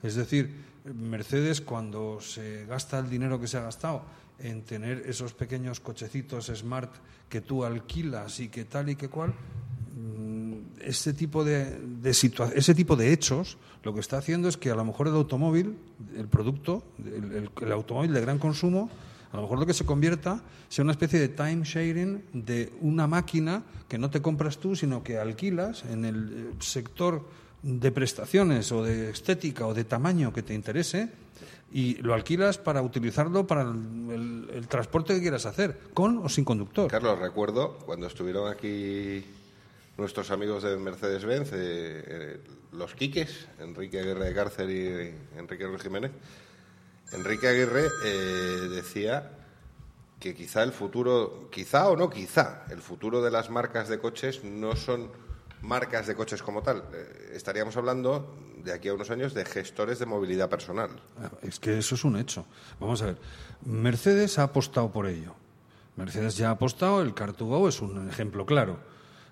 Es decir, Mercedes cuando se gasta el dinero que se ha gastado en tener esos pequeños cochecitos smart que tú alquilas y que tal y que cual, ese tipo de, situa- ese tipo de hechos lo que está haciendo es que a lo mejor el automóvil, el producto, el, el- el automóvil de gran consumo, a lo mejor lo que se convierta sea una especie de time sharing de una máquina que no te compras tú, sino que alquilas en el eh, sector de prestaciones o de estética o de tamaño que te interese y lo alquilas para utilizarlo para el, el- transporte que quieras hacer, con o sin conductor. Carlos, recuerdo cuando estuvieron aquí nuestros amigos de Mercedes-Benz, eh, eh, los Quiques, Enrique Aguirre de Cárcer y Enrique Ruiz Jiménez. Enrique Aguirre eh, decía que quizá el futuro, quizá o no quizá, el futuro de las marcas de coches no son marcas de coches como tal. Eh, estaríamos hablando de aquí a unos años de gestores de movilidad personal. Ah, Es que eso es un hecho. Vamos a ver. Mercedes ha apostado por ello. Mercedes ya ha apostado, el Car2Go es un ejemplo claro.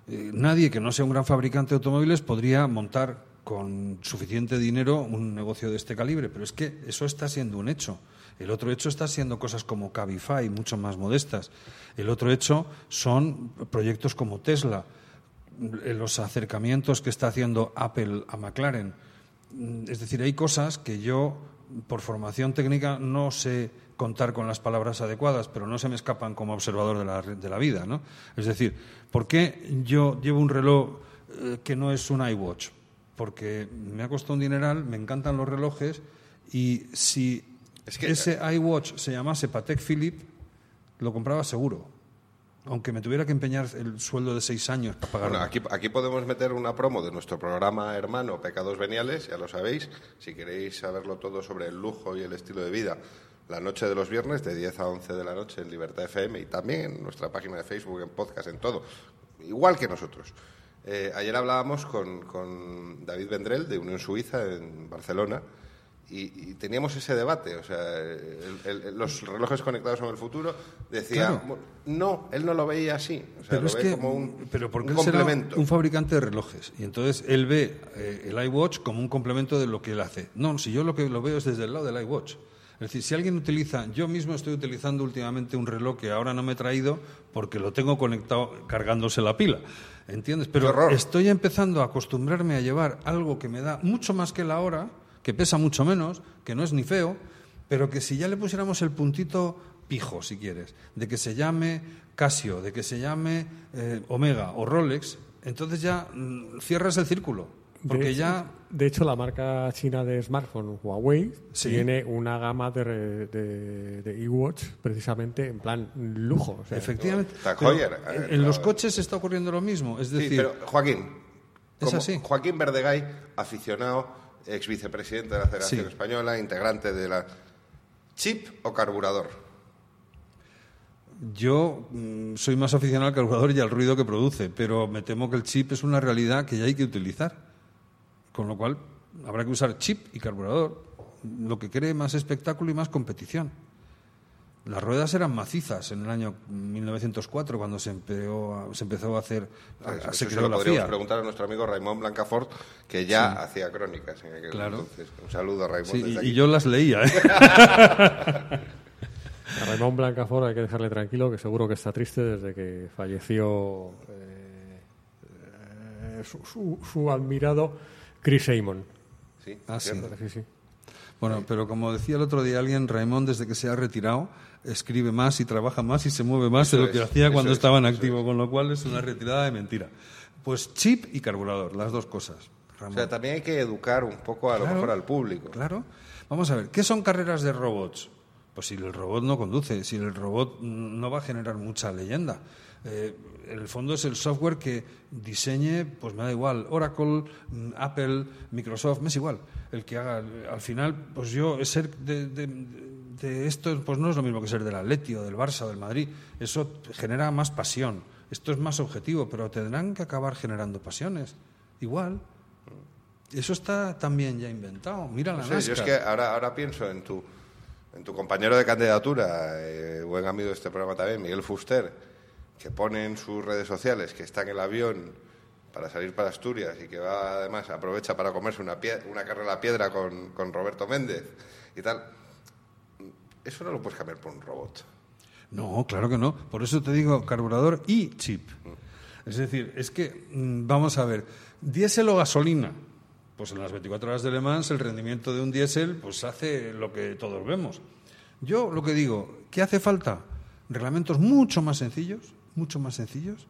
Eh, nadie que no sea un gran fabricante de automóviles podría montar con suficiente dinero un negocio de este calibre, pero es que eso está siendo un hecho. El otro hecho está siendo cosas como Cabify, mucho más modestas. El otro hecho son proyectos como Tesla, los acercamientos que está haciendo Apple a McLaren. Mm, Es decir, hay cosas que yo, por formación técnica, no sé contar con las palabras adecuadas, pero no se me escapan como observador de la, de la vida. ¿no? Es decir, ¿por qué yo llevo un reloj eh, que no es un iWatch? Porque me ha costado un dineral, me encantan los relojes y si Es que- ese iWatch se llamase Patek Philippe, lo compraba seguro. Aunque me tuviera que empeñar el sueldo de seis años para pagarlo. Bueno, aquí, aquí podemos meter una promo de nuestro programa hermano Pecados Veniales, ya lo sabéis. Si queréis saberlo todo sobre el lujo y el estilo de vida, la noche de los viernes, de 10 a 11 de la noche en Libertad FM y también en nuestra página de Facebook, en podcast, en todo. Igual que nosotros. Eh, ayer hablábamos con, con David Vendrell de Unión Suiza en Barcelona y, y teníamos ese debate. O sea, el- el- los relojes conectados con el futuro decía, Claro. "Bueno, no, él no lo veía así. O sea, pero lo es ve que, como un, pero porque un será complemento. un fabricante de relojes y entonces él ve eh, el iWatch como un complemento de lo que él hace. No, si yo lo que lo veo es desde el lado del iWatch. Es decir, si alguien utiliza, yo mismo estoy utilizando últimamente un reloj que ahora no me he traído porque lo tengo conectado cargándose la pila. ¿Entiendes? Pero estoy empezando a acostumbrarme a llevar algo que me da mucho más que la hora, que pesa mucho menos, que no es ni feo, pero que si ya le pusiéramos el puntito pijo, si quieres, de que se llame Casio, de que se llame eh, Omega o Rolex, entonces ya mm, cierras el círculo. Porque de, ya. De hecho, la marca china de smartphone, Huawei, Sí. tiene una gama de, re- de, de e-watch precisamente en plan lujo. o sea, Efectivamente. En, eh, en los coches está ocurriendo lo mismo. Es Sí, decir, pero Joaquín, Es así. Joaquín Verdegay, aficionado, ex vicepresidente de la Federación Sí. Española, integrante de la chip o carburador. Yo mm, soy más aficionado al carburador y al ruido que produce, pero me temo que el chip es una realidad que ya hay que utilizar. Con lo cual, habrá que usar chip y carburador, lo que cree más espectáculo y más competición. Las ruedas eran macizas en el año 1904, cuando se, empezó a, se empezó a hacer, a- Eso, se eso se creó lo la podríamos FIA. preguntar a nuestro amigo Raymond Blancafort, que ya hacía crónicas en aquel Claro. entonces. Un saludo a Raymond Sí, desde y, aquí. y yo las leía. ¿eh? A Raymond Blancafort hay que dejarle tranquilo, que seguro que está triste desde que falleció eh, eh, su, su- su admirado Chris Amon. Sí, Ah. Sí, sí. Bueno, pero como decía el otro día alguien, Raymond, desde que se ha retirado, escribe más y trabaja más y se mueve más de lo que es, hacía cuando es, estaba en eso activo, con lo cual es una retirada de mentira. Pues chip y carburador, las dos cosas. O sea, también hay que educar un poco a lo mejor al público. Claro. Vamos a ver, ¿qué son carreras de robots? Pues si el robot no conduce, si el robot no va a generar mucha leyenda. Eh, en el fondo es el software que diseñe, pues me da igual, Oracle, mm, Apple, Microsoft, me es igual. El que haga, al final, pues yo, ser de, de- de esto, pues no es lo mismo que ser del Atleti o del Barça o del Madrid. Eso genera más pasión. Esto es más objetivo, pero tendrán que acabar generando pasiones. Igual. Eso está también ya inventado. Mira la No sé, yo es NASCAR. que ahora, ahora pienso en tu, en tu compañero de candidatura, eh, buen amigo de este programa también, Miguel Fuster, que pone en sus redes sociales que está en el avión para salir para Asturias y que va además aprovecha para comerse una, pie- una carrera a piedra con, con Roberto Méndez y tal. Eso no lo puedes cambiar por un robot. No, claro que no. Por eso te digo carburador y chip. Es decir, es que, mm, vamos a ver, diésel o gasolina. Pues en las 24 horas de Le Mans el rendimiento de un diésel pues hace lo que todos vemos. Yo lo que digo, ¿qué hace falta? Reglamentos mucho más sencillos, mucho más sencillos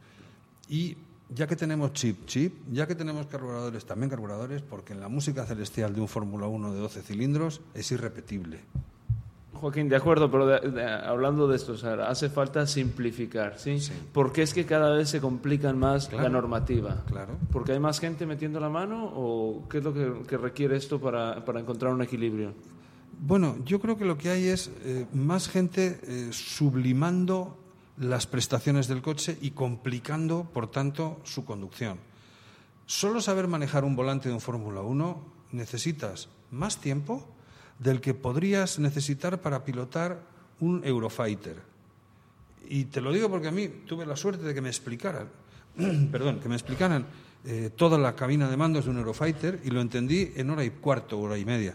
y ya que tenemos chip, chip, ya que tenemos carburadores, también carburadores, porque en la música celestial de un Fórmula 1 de 12 cilindros es irrepetible. Joaquín, de acuerdo, pero de- de- hablando de esto, o sea, hace falta simplificar, ¿sí? Porque es que cada vez se complican más la Claro. normativa. Claro. ¿Porque hay más gente metiendo la mano o qué es lo que, que requiere esto para, para encontrar un equilibrio? Bueno, yo creo que lo que hay es eh, más gente eh, sublimando las prestaciones del coche y complicando, por tanto, su conducción. Solo saber manejar un volante de un Fórmula 1 necesitas más tiempo del que podrías necesitar para pilotar un Eurofighter. Y te lo digo porque a mí tuve la suerte de que me explicaran, perdón, que me explicaran eh, toda la cabina de mandos de un Eurofighter y lo entendí en hora y cuarto, hora y media.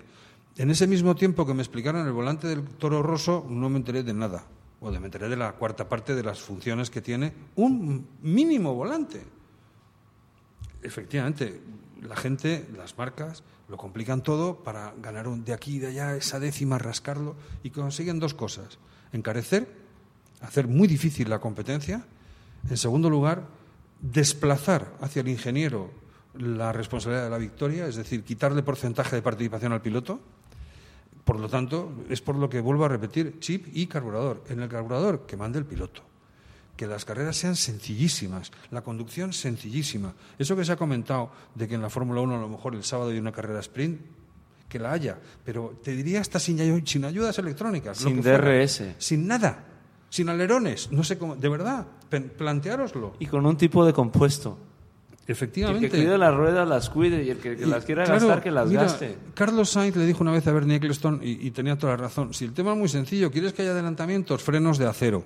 En ese mismo tiempo que me explicaran el volante del Toro Rosso, no me enteré de nada. O de, me enteré de la cuarta parte de las funciones que tiene un mínimo volante. Efectivamente, la gente, las marcas, lo complican todo para ganar un- de aquí y de allá esa décima, rascarlo, y consiguen dos cosas. Encarecer, hacer muy difícil la competencia. En segundo lugar, desplazar hacia el ingeniero la responsabilidad de la victoria, es decir, quitarle porcentaje de participación al piloto. Por lo tanto, es por lo que vuelvo a repetir, chip y carburador. En el carburador, que mande el piloto. Que las carreras sean sencillísimas, la conducción sencillísima. Eso que se ha comentado de que en la Fórmula 1 a lo mejor el sábado hay una carrera sprint, que la haya, pero te diría hasta sin, ay- sin ayudas electrónicas. lo Sin fuera. DRS. Sin nada. Sin alerones. No sé cómo. De verdad, planteároslo. Y con un tipo de compuesto. Que el Efectivamente. que cuide las ruedas las cuide y el que, que Y, las quiera claro, gastar que las mira, gaste. Carlos Sainz le dijo una vez a Bernie Ecclestone, y, y tenía toda la razón, si el tema es muy sencillo, quieres que haya adelantamientos, frenos de acero.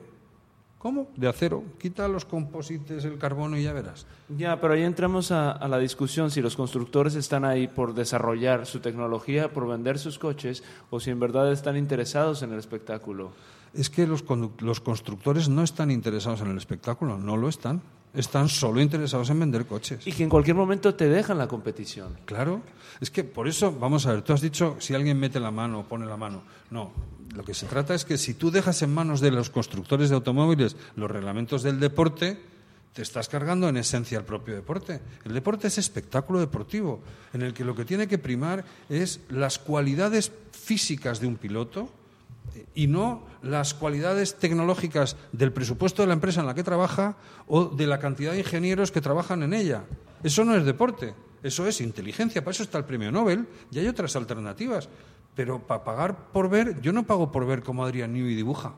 ¿Cómo? De acero. Quita los composites, el carbono y ya verás. Ya, pero ahí entramos a, a la discusión si los constructores están ahí por desarrollar su tecnología, por vender sus coches, o si en verdad están interesados en el espectáculo. Es que los, los constructores no están interesados en el espectáculo, no lo están. Están solo interesados en vender coches. Y que en cualquier momento te dejan la competición. Claro, es que por eso, vamos a ver, tú has dicho si alguien mete la mano o pone la mano. No, lo que se trata es que si tú dejas en manos de los constructores de automóviles los reglamentos del deporte, te estás cargando en esencia el propio deporte. El deporte es espectáculo deportivo, en el que lo que tiene que primar es las cualidades físicas de un piloto y no las cualidades tecnológicas del presupuesto de la empresa en la que trabaja o de la cantidad de ingenieros que trabajan en ella. Eso no es deporte, eso es inteligencia, para eso está el premio Nobel y hay otras alternativas. Pero para pagar por ver, yo no pago por ver cómo Adrián Newey dibuja.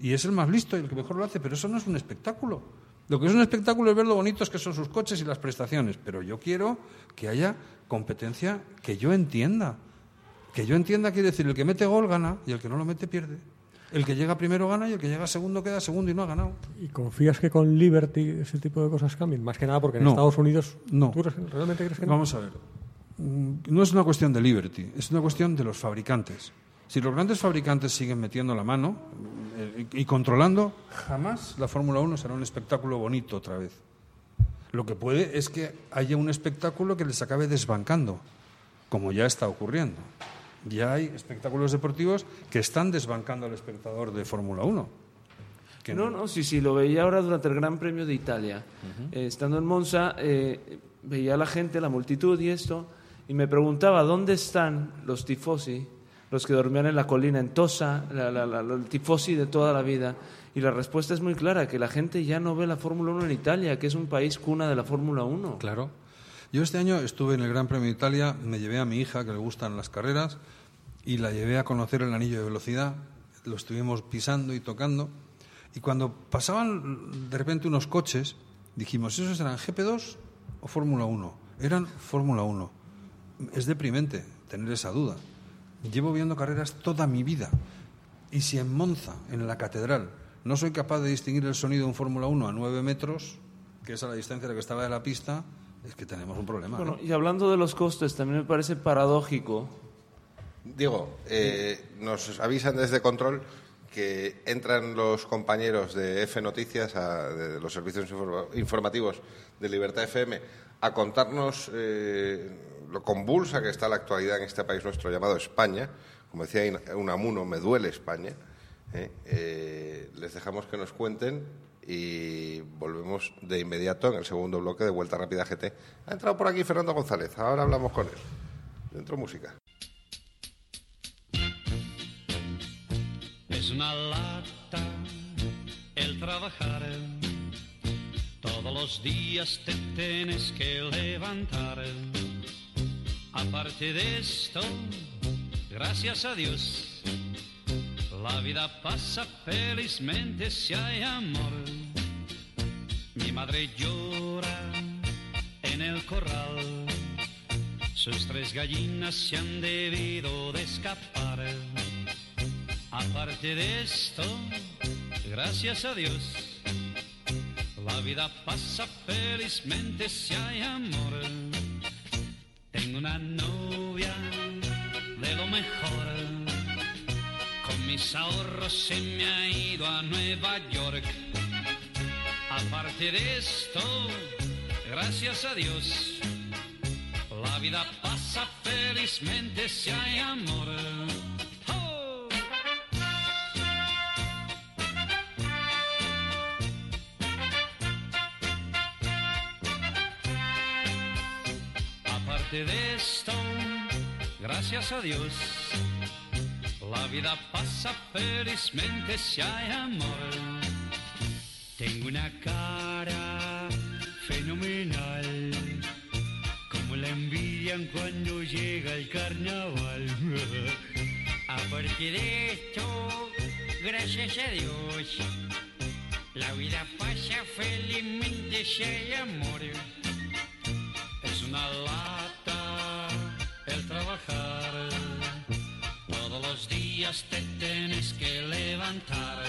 Y es el más listo y el que mejor lo hace, pero eso no es un espectáculo. Lo que es un espectáculo es ver lo bonitos que son sus coches y las prestaciones, pero yo quiero que haya competencia que yo entienda. Que yo entienda quiere decir el que mete gol gana y el que no lo mete pierde. El que llega primero gana y el que llega segundo queda segundo y no ha ganado. ¿Y confías que con Liberty ese tipo de cosas cambien? Más que nada porque en No. Estados Unidos... No. ¿Tú realmente crees que no? Vamos a ver. Mm, No es una cuestión de Liberty, es una cuestión de los fabricantes. Si los grandes fabricantes siguen metiendo la mano eh, y controlando, jamás la Fórmula 1 será un espectáculo bonito otra vez. Lo que puede es que haya un espectáculo que les acabe desbancando, como ya está ocurriendo. Ya hay espectáculos deportivos que están desbancando al espectador de Fórmula 1. Que No, no, sí, sí, lo veía ahora durante el Gran Premio de Italia. Eh, estando en Monza, eh, veía a la gente, la multitud y esto, y me preguntaba dónde están los tifosi, los que dormían en la colina, en Tosa, la- el tifosi de toda la vida. Y la respuesta es muy clara, que la gente ya no ve la Fórmula 1 en Italia, que es un país cuna de la Fórmula 1. Claro. Yo este año estuve en el Gran Premio de Italia, me llevé a mi hija que le gustan las carreras y la llevé a conocer el anillo de velocidad. Lo estuvimos pisando y tocando. Y cuando pasaban de repente unos coches, dijimos, ¿esos eran GP2 o Fórmula 1? Eran Fórmula 1. Es deprimente tener esa duda. Llevo viendo carreras toda mi vida. Y si en Monza, en la catedral, no soy capaz de distinguir el sonido de un Fórmula 1 a 9 metros, que es a la distancia a la que estaba de la pista, es que tenemos un problema. Bueno, ¿no? y hablando de los costes, también me parece paradójico Diego, eh, nos avisan desde control que entran los compañeros de F Noticias, a- de los servicios informa- informativos de Libertad FM, a contarnos eh, lo convulsa que está la actualidad en este país nuestro llamado España. Como decía Unamuno, me duele España. ¿eh? Eh, les dejamos que nos cuenten y volvemos de inmediato en el segundo bloque de Vuelta Rápida GT. Ha entrado por aquí Fernando González, ahora hablamos con él. Dentro música. Es una lata el trabajar. Todos los días te tienes que levantar. Aparte de esto, gracias a Dios, la vida pasa felizmente si hay amor. Mi madre llora en el corral. Sus tres gallinas se han debido de escapar. Aparte de esto, gracias a Dios, la vida pasa felizmente si hay amor. Tengo una novia de lo mejor. Con mis ahorros se me ha ido a Nueva York. Aparte de esto, gracias a Dios, la vida pasa felizmente si hay amor. Gracias a Dios, la vida pasa felizmente si hay amor. Tengo una cara fenomenal, como la envidian cuando llega el carnaval. Aparte de esto, gracias a Dios, la vida pasa felizmente si hay amor. Es una el Todos los días te tienes que levantar.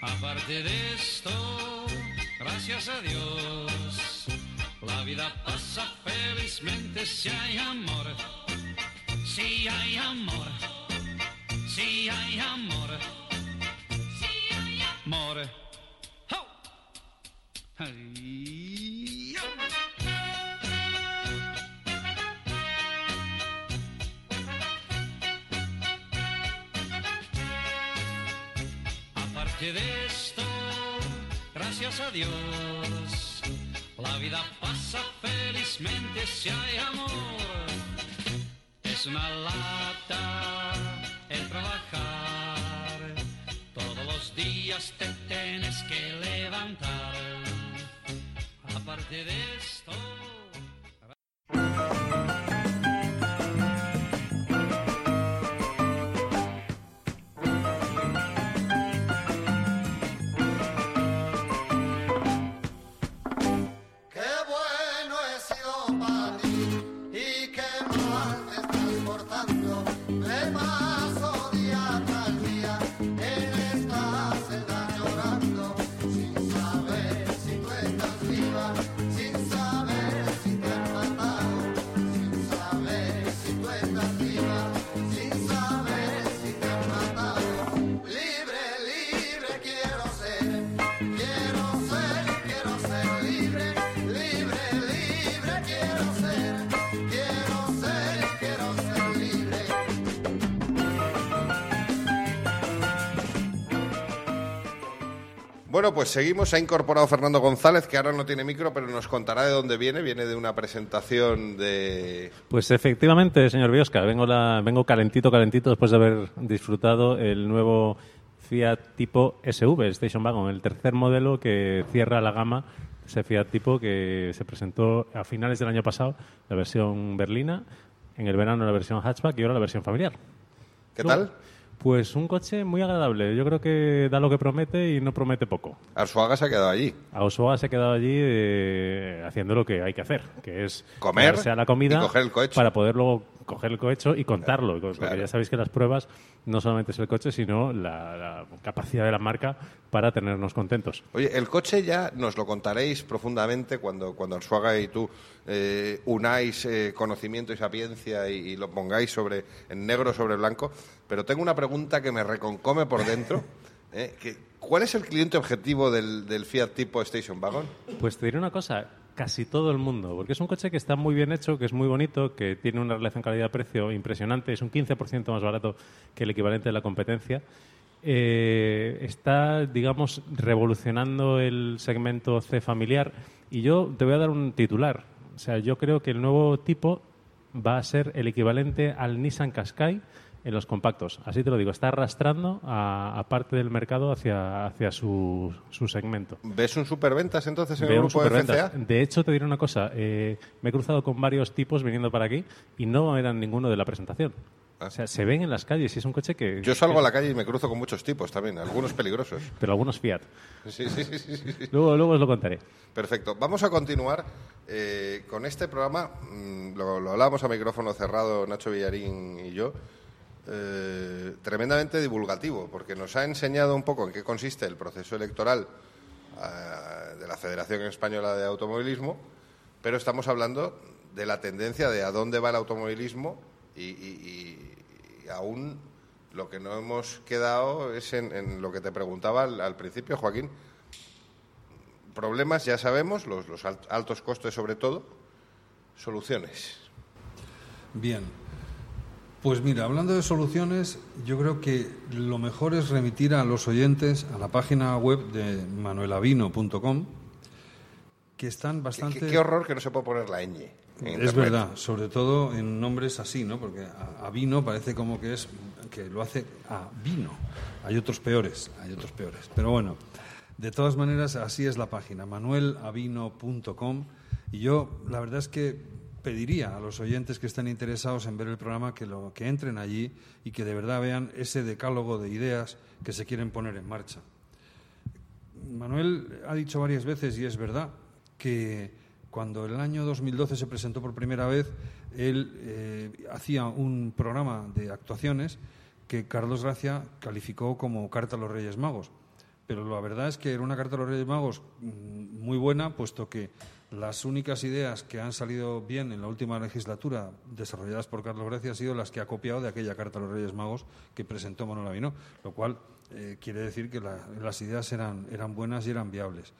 Aparte de esto, gracias a Dios, la vida pasa felizmente si hay amor. Si hay amor. Si hay amor. Si hay amor. Yo. Aparte de esto, gracias a Dios, la vida pasa felizmente si hay amor. Es una lata el trabajar, todos los días te tienes que levantar. Aparte de esto... Bueno, pues seguimos. Se ha incorporado Fernando González, que ahora no tiene micro, pero nos contará de dónde viene. Viene de una presentación de... Pues efectivamente, señor Biosca, vengo, la, vengo calentito, calentito después de haber disfrutado el nuevo Fiat tipo SV, Station Wagon, el tercer modelo que cierra la gama, ese Fiat tipo que se presentó a finales del año pasado, la versión berlina, en el verano la versión hatchback y ahora la versión familiar. ¿Qué tal? Pues un coche muy agradable. Yo creo que da lo que promete y no promete poco. Arzuaga se ha quedado allí. Ausoa se ha quedado allí eh, haciendo lo que hay que hacer, que es Comer a la comida y coger el cohecho. para poder luego coger el cohecho y contarlo. Porque ya sabéis que las pruebas no solamente es el coche, sino la, la capacidad de la marca para tenernos contentos. Oye, el coche ya nos lo contaréis profundamente cuando, cuando Arzuaga y tú eh, unáis eh, conocimiento y sapiencia y, y lo pongáis sobre en negro sobre blanco. pero tengo una pregunta que me reconcome por dentro. ¿eh? que, ¿Cuál es el cliente objetivo del, del Fiat tipo Station Wagon? Pues te diré una cosa, casi todo el mundo, porque es un coche que está muy bien hecho, que es muy bonito, que tiene una relación calidad-precio impresionante, es un 15% más barato que el equivalente de la competencia. Eh, está, digamos, revolucionando el segmento C familiar y yo te voy a dar un titular. O sea, yo creo que el nuevo tipo va a ser el equivalente al Nissan Qashqai en los compactos. Así te lo digo, está arrastrando a, a parte del mercado hacia, hacia su, su segmento. ¿Ves un superventas entonces en Veo el grupo de. FCA? De hecho, te diré una cosa. eh, me he cruzado con varios tipos viniendo para aquí y no eran ninguno de la presentación. O sea, se ven en las calles y es un coche que... Yo salgo a la calle y me cruzo con muchos tipos también, algunos peligrosos. Pero algunos Fiat. Sí, sí, sí, sí, sí. Luego, luego os lo contaré. Perfecto. Vamos a continuar eh, con este programa. mm, Lo, lo hablábamos a micrófono cerrado Nacho Villarín y yo. eh, tremendamente divulgativo, porque nos ha enseñado un poco en qué consiste el proceso electoral ah, de la Federación Española de Automovilismo, pero estamos hablando de la tendencia de a dónde va el automovilismo y aún lo que no hemos quedado es en, en lo que te preguntaba al- al principio, Joaquín problemas ya sabemos, los, los al- altos costes sobre todo, soluciones. Bien. Pues mira, hablando de soluciones, yo creo que lo mejor es remitir a los oyentes a la página web de manuelavino.com, que están bastante... qué- qué horror que no se puede poner la ñ. Es verdad, sobre todo en nombres así, ¿no? Porque a, a vino parece como que es que lo hace a vino. Hay otros peores, hay otros peores. Pero bueno, de todas maneras así es la página, manuelavino.com y yo la verdad es que pediría a los oyentes que estén interesados en ver el programa que lo que entren allí y que de verdad vean ese decálogo de ideas que se quieren poner en marcha. Manuel ha dicho varias veces, y es verdad, que cuando el año 2012 se presentó por primera vez, él eh, hacía un programa de actuaciones que Carlos Gracia calificó como Carta a los Reyes Magos. Pero la verdad es que era una Carta a los Reyes Magos mm, muy buena, puesto que las únicas ideas que han salido bien en la última legislatura desarrolladas por Carlos Gracia han sido las que ha copiado de aquella Carta a los Reyes Magos que presentó Manuel Avino, lo cual eh, quiere decir que la- las ideas eran, eran buenas y eran viables.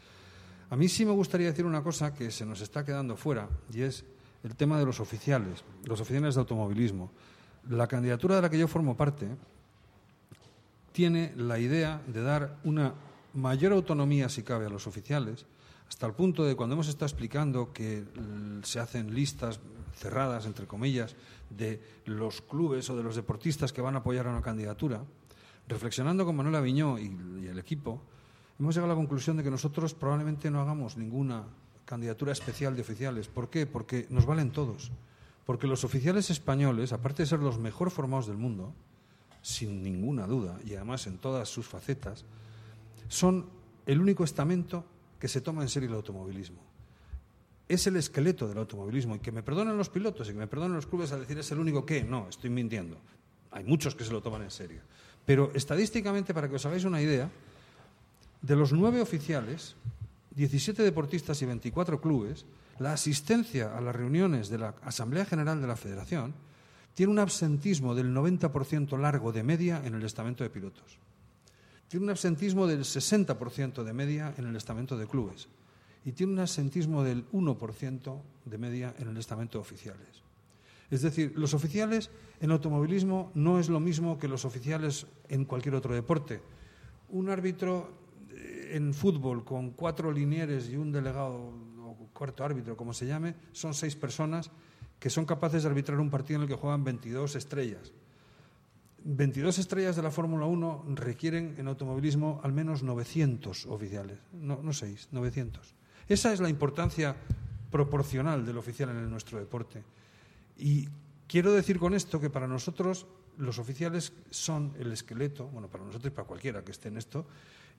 A mí sí me gustaría decir una cosa que se nos está quedando fuera y es el tema de los oficiales, los oficiales de automovilismo. La candidatura de la que yo formo parte tiene la idea de dar una mayor autonomía, si cabe, a los oficiales, hasta el punto de cuando hemos estado explicando que se hacen listas cerradas, entre comillas, de los clubes o de los deportistas que van a apoyar a una candidatura, reflexionando con Manuel Aviñó y, y el equipo, hemos llegado a la conclusión de que nosotros probablemente no hagamos ninguna candidatura especial de oficiales. ¿Por qué? Porque nos valen todos. Porque los oficiales españoles, aparte de ser los mejor formados del mundo, sin ninguna duda, y además en todas sus facetas, son el único estamento que se toma en serio el automovilismo. Es el esqueleto del automovilismo. Y que me perdonen los pilotos y que me perdonen los clubes al decir es el único que. No, estoy mintiendo. Hay muchos que se lo toman en serio. Pero estadísticamente, para que os hagáis una idea, de los nueve oficiales, 17 deportistas y 24 clubes, la asistencia a las reuniones de la Asamblea General de la Federación tiene un absentismo del 90% largo de media en el estamento de pilotos. Tiene un absentismo del 60% de media en el estamento de clubes. Y tiene un absentismo del 1% de media en el estamento de oficiales. Es decir, los oficiales en automovilismo no es lo mismo que los oficiales en cualquier otro deporte. Un árbitro en fútbol con cuatro linieres y un delegado o cuarto árbitro, como se llame, son seis personas que son capaces de arbitrar un partido en el que juegan 22 estrellas. 22 estrellas de la Fórmula 1 requieren en automovilismo al menos 900 oficiales, no, no 6, 900. Esa es la importancia proporcional del oficial en nuestro deporte. Y quiero decir con esto que para nosotros los oficiales son el esqueleto, bueno, para nosotros y para cualquiera que esté en esto,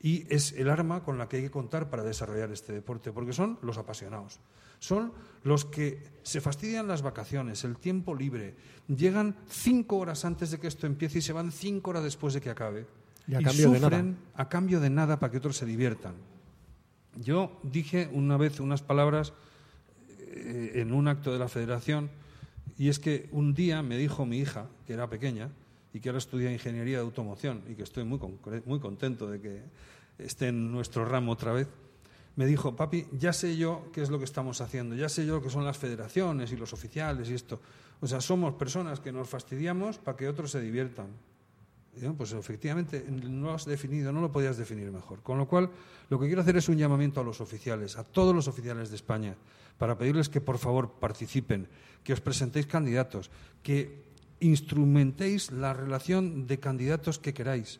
y es el arma con la que hay que contar para desarrollar este deporte, porque son los apasionados. Son los que se fastidian las vacaciones, el tiempo libre, llegan cinco horas antes de que esto empiece y se van cinco horas después de que acabe. Y a cambio de sufren nada. a cambio de nada para que otros se diviertan. Yo dije una vez unas palabras eh, en un acto de la federación y es que un día me dijo mi hija, que era pequeña, y que ahora estudia ingeniería de automoción y que estoy muy, muy contento de que esté en nuestro ramo otra vez, me dijo, papi, ya sé yo qué es lo que estamos haciendo, ya sé yo lo que son las federaciones y los oficiales y esto. O sea, somos personas que nos fastidiamos para que otros se diviertan. Pues efectivamente, no lo has definido, no lo podías definir mejor. Con lo cual, lo que quiero hacer es un llamamiento a los oficiales, a todos los oficiales de España, para pedirles que por favor participen, que os presentéis candidatos, que instrumentéis la relación de candidatos que queráis.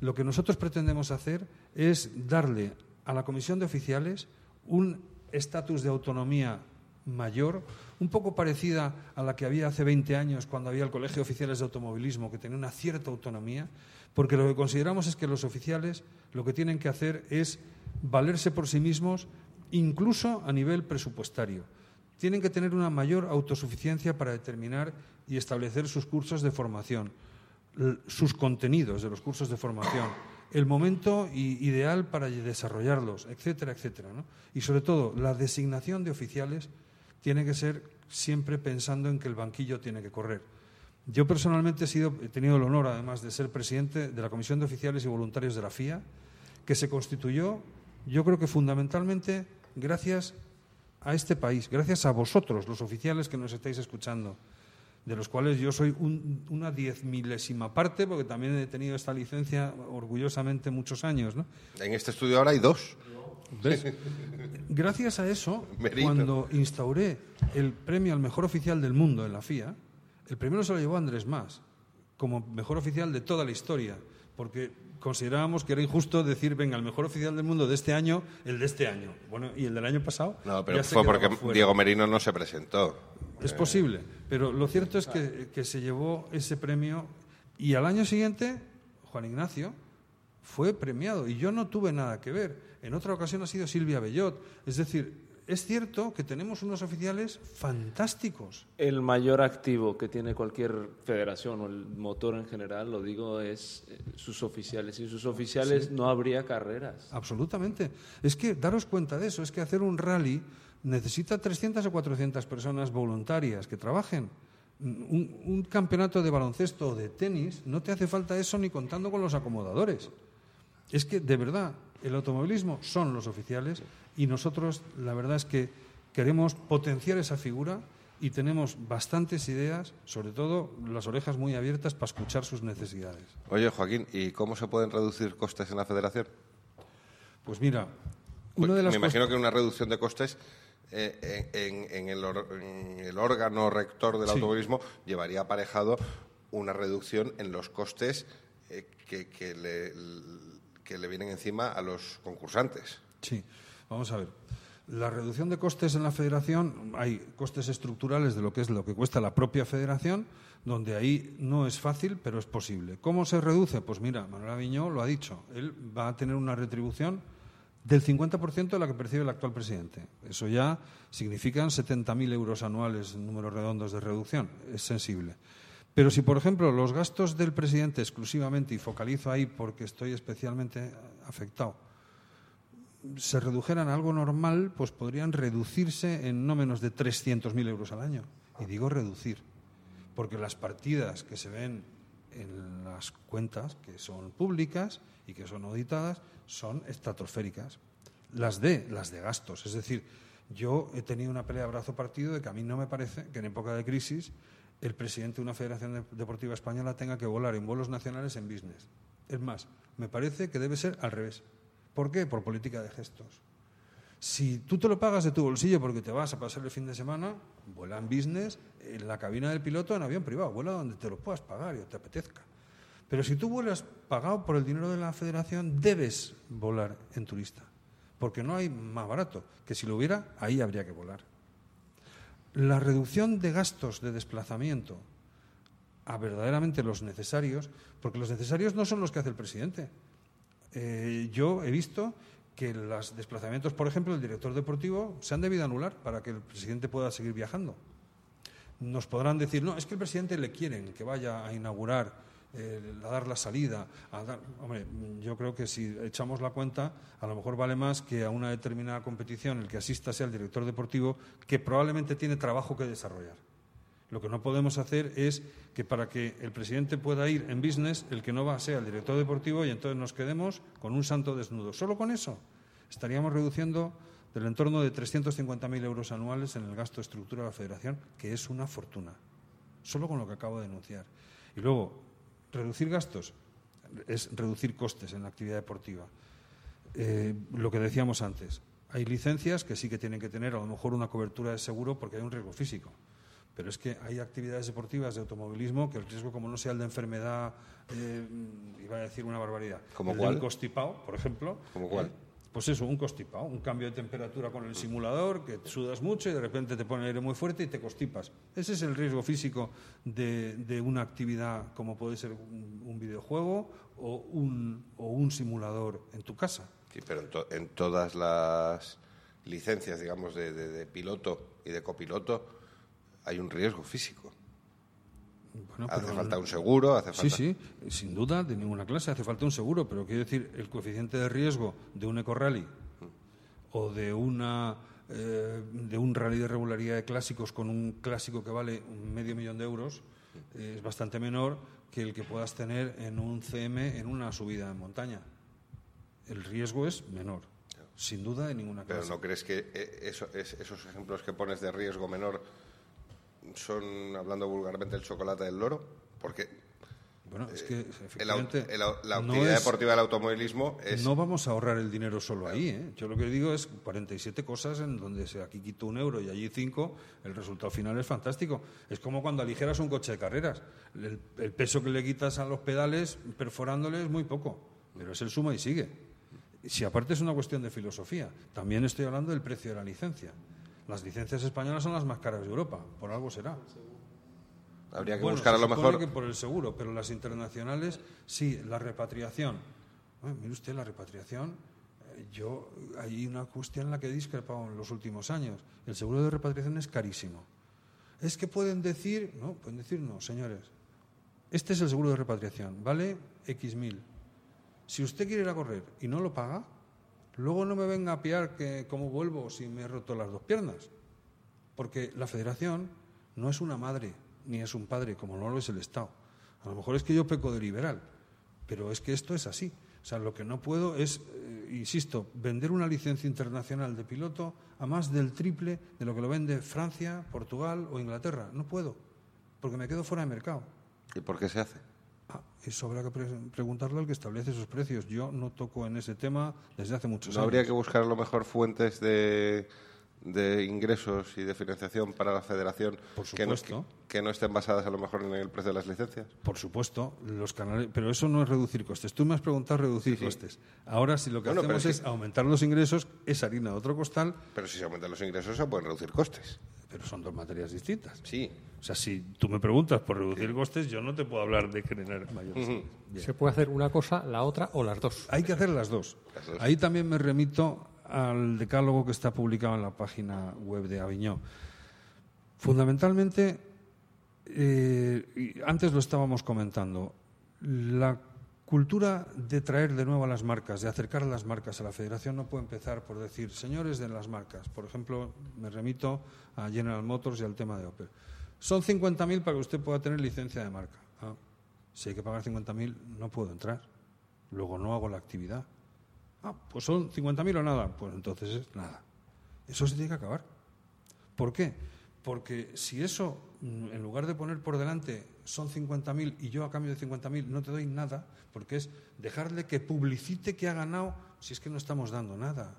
Lo que nosotros pretendemos hacer es darle a la Comisión de Oficiales un estatus de autonomía mayor, un poco parecida a la que había hace 20 años cuando había el Colegio de Oficiales de Automovilismo, que tenía una cierta autonomía, porque lo que consideramos es que los oficiales lo que tienen que hacer es valerse por sí mismos, incluso a nivel presupuestario. Tienen que tener una mayor autosuficiencia para determinar y establecer sus cursos de formación, sus contenidos de los cursos de formación, el momento ideal para desarrollarlos, etcétera, etcétera. ¿no? Y sobre todo, la designación de oficiales tiene que ser siempre pensando en que el banquillo tiene que correr. Yo personalmente he, sido, tenido el honor, además, de ser presidente de la Comisión de Oficiales y Voluntarios de la FIA, que se constituyó, yo creo que fundamentalmente gracias este país, gracias a vosotros, los oficiales que nos estáis escuchando, de los cuales yo soy un- una diez milésima parte, porque también he tenido esta licencia orgullosamente muchos años. ¿no? En este estudio ahora hay dos. ¿Ves? Gracias a eso, cuando instauré el premio al mejor oficial del mundo en la FIA, el primero se lo llevó Andrés Más, como mejor oficial de toda la historia, porque considerábamos que era injusto decir, venga, el mejor oficial del mundo de este año, el de este año. Bueno, y el del año pasado. No, pero fue porque fuera. Diego Merino no se presentó. Es posible, pero lo cierto es que, que se llevó ese premio y al año siguiente Juan Ignacio fue premiado y yo no tuve nada que ver. En otra ocasión ha sido Silvia Bellot. Es decir, es cierto que tenemos unos oficiales fantásticos. El mayor activo que tiene cualquier federación o el motor en general, lo digo, es eh, sus oficiales. Sin sus oficiales no habría carreras. Absolutamente. Es que daros cuenta de eso, es que hacer un rally necesita 300 o 400 personas voluntarias que trabajen. Un, un campeonato de baloncesto o de tenis no te hace falta eso ni contando con los acomodadores. Es que, de verdad, el automovilismo son los oficiales y nosotros, la verdad es que queremos potenciar esa figura y tenemos bastantes ideas, sobre todo las orejas muy abiertas para escuchar sus necesidades. Oye, Joaquín, ¿y cómo se pueden reducir costes en la federación? Pues mira, Pues una de las me imagino que una reducción de costes eh, en, en- en el, or- en el órgano rector del Sí. automovilismo llevaría aparejado una reducción en los costes eh, que, que le, que le vienen encima a los concursantes. Sí, vamos a ver. La reducción de costes en la federación, hay costes estructurales de lo que es lo que cuesta la propia federación, donde ahí no es fácil, pero es posible. ¿Cómo se reduce? Pues mira, Manuel Aviñó lo ha dicho, él va a tener una retribución del 50% de la que percibe el actual presidente. Eso ya significan 70.000 euros anuales, números redondos de reducción, es sensible. Pero si, por ejemplo, los gastos del presidente exclusivamente, y focalizo ahí porque estoy especialmente afectado, se redujeran a algo normal, pues podrían reducirse en no menos de 300.000 euros al año. Y digo reducir, porque las partidas que se ven en las cuentas, que son públicas y que son auditadas, son estratosféricas. Las de, las de gastos. Es decir, yo he tenido una pelea brazo partido de que a mí no me parece que en época de crisis el presidente de una federación de- deportiva española tenga que volar en vuelos nacionales en business. Es más, me parece que debe ser al revés. ¿Por qué? Por política de gestos. Si tú te lo pagas de tu bolsillo porque te vas a pasar el fin de semana, vuela en business, en la cabina del piloto, en avión privado, vuela donde te lo puedas pagar y te apetezca. Pero si tú vuelas pagado por el dinero de la federación, debes volar en turista, porque no hay más barato, que si lo hubiera, ahí habría que volar. La reducción de gastos de desplazamiento a verdaderamente los necesarios, porque los necesarios no son los que hace el presidente. Eh, yo he visto que los desplazamientos, por ejemplo, del director deportivo se han debido anular para que el presidente pueda seguir viajando. Nos podrán decir, no, es que el presidente le quieren que vaya a inaugurar, a dar la salida. A dar... Hombre, yo creo que si echamos la cuenta, a lo mejor vale más que a una determinada competición el que asista sea el director deportivo, que probablemente tiene trabajo que desarrollar. Lo que no podemos hacer es que para que el presidente pueda ir en business, el que no va sea el director deportivo y entonces nos quedemos con un santo desnudo. Solo con eso estaríamos reduciendo del entorno de 350.000 euros anuales en el gasto de estructura de la federación, que es una fortuna. Solo con lo que acabo de denunciar. Y luego, reducir gastos es reducir costes en la actividad deportiva. Eh, lo que decíamos antes, hay licencias que sí que tienen que tener a lo mejor una cobertura de seguro porque hay un riesgo físico. Pero es que hay actividades deportivas de automovilismo que el riesgo, como no sea el de enfermedad, eh, iba a decir una barbaridad. ¿Como el de cuál? un constipado, por ejemplo. ¿Como cuál? eh, pues eso, un constipado, un cambio de temperatura con el simulador, que sudas mucho y de repente te pone aire muy fuerte y te constipas. Ese es el riesgo físico de, de una actividad como puede ser un, videojuego o un, o un simulador en tu casa. Sí, pero en, to- en todas las licencias, digamos, de- de piloto y de copiloto, hay un riesgo físico. Bueno, hace pero- falta un seguro, hace Sí, falta... sí, sin duda, de ninguna clase. Hace falta un seguro, pero quiero decir, el coeficiente de riesgo de un eco-rally o de, una, eh, de un rally de regularidad de clásicos con un clásico que vale un medio millón de euros eh, es bastante menor que el que puedas tener en un CM en una subida en montaña. El riesgo es menor, sin duda, de ninguna Pero clase. ¿no crees que eh, eso- es- esos ejemplos que pones de riesgo menor son, hablando vulgarmente, el chocolate del loro? Porque Bueno, es que au- efectivamente el la no actividad es- deportiva del automovilismo es... No vamos a ahorrar el dinero solo ahí. ¿eh? Yo lo que digo es 47 cosas en donde se, aquí quito un euro y allí cinco, el resultado final es fantástico. Es como cuando aligeras un coche de carreras. El, el peso que le quitas a los pedales perforándole es muy poco, pero es el suma y sigue. Si aparte es una cuestión de filosofía, también estoy hablando del precio de la licencia. Las licencias españolas son las más caras de Europa, por algo será. Habría que Bueno, buscar a lo mejor... que por el seguro, pero las internacionales, sí, la repatriación. Bueno, mire usted, la repatriación, eh, yo hay una cuestión en la que he discrepado en los últimos años. El seguro de repatriación es carísimo. Es que pueden decir, no, pueden decir no, señores. Este es el seguro de repatriación, vale X mil. Si usted quiere ir a correr y no lo paga, luego no me venga a piar que cómo vuelvo si me he roto las dos piernas. Porque la federación no es una madre ni es un padre, como no lo es el Estado. A lo mejor es que yo peco de liberal, pero es que esto es así. O sea, lo que no puedo es, eh, insisto, vender una licencia internacional de piloto a más del triple de lo que lo vende Francia, Portugal o Inglaterra. No puedo, porque me quedo fuera de mercado. ¿Y por qué se hace? Ah, eso habrá que pre- preguntarle al que establece esos precios. Yo no toco en ese tema desde hace muchos ¿No años. habría que buscar a lo mejor fuentes de, de ingresos y de financiación para la federación Por que no- supuesto. que, que no estén basadas a lo mejor en el precio de las licencias? Por supuesto, los canales, pero eso no es reducir costes. Tú me has preguntado reducir costes. Ahora, si lo que Bueno, hacemos es es, que- aumentar los ingresos, es harina de otro costal, Pero si se aumentan los ingresos se pueden reducir costes. pero son dos materias distintas. Sí. O sea, si tú me preguntas por reducir costes, yo no te puedo hablar de generar mayores. Bien. Se puede hacer una cosa, la otra o las dos. Hay que hacer las dos. Las dos. Ahí también me remito al decálogo que está publicado en la página web de Aviñó. Fundamentalmente, eh, antes lo estábamos comentando, la cultura de traer de nuevo a las marcas, de acercar a las marcas a la federación, no puede empezar por decir, señores de las marcas. Por ejemplo, me remito a General Motors y al tema de Opel. Son 50.000 para que usted pueda tener licencia de marca. Ah, si hay que pagar 50.000, no puedo entrar. Luego no hago la actividad. Ah, pues son 50.000 o nada. Pues entonces es nada. Eso se tiene que acabar. ¿Por qué? Porque si eso, mm, en lugar de poner por delante son 50.000 y yo a cambio de 50.000 no te doy nada, porque es dejarle que publicite que ha ganado, si es que no estamos dando nada.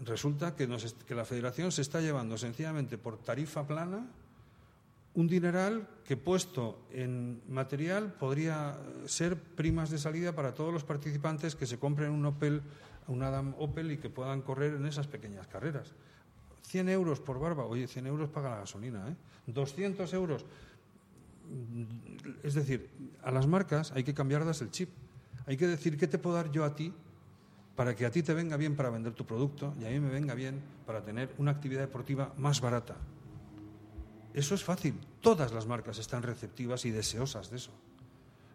Resulta que, nos que la federación se está llevando sencillamente por tarifa plana un dineral que puesto en material podría ser primas de salida para todos los participantes que se compren un Opel, un Adam Opel y que puedan correr en esas pequeñas carreras. 100 euros por barba, oye, 100 euros paga la gasolina, ¿eh? 200 euros. Es decir, a las marcas hay que cambiarlas el chip. Hay que decir qué te puedo dar yo a ti para que a ti te venga bien para vender tu producto y a mí me venga bien para tener una actividad deportiva más barata. Eso es fácil. Todas las marcas están receptivas y deseosas de eso.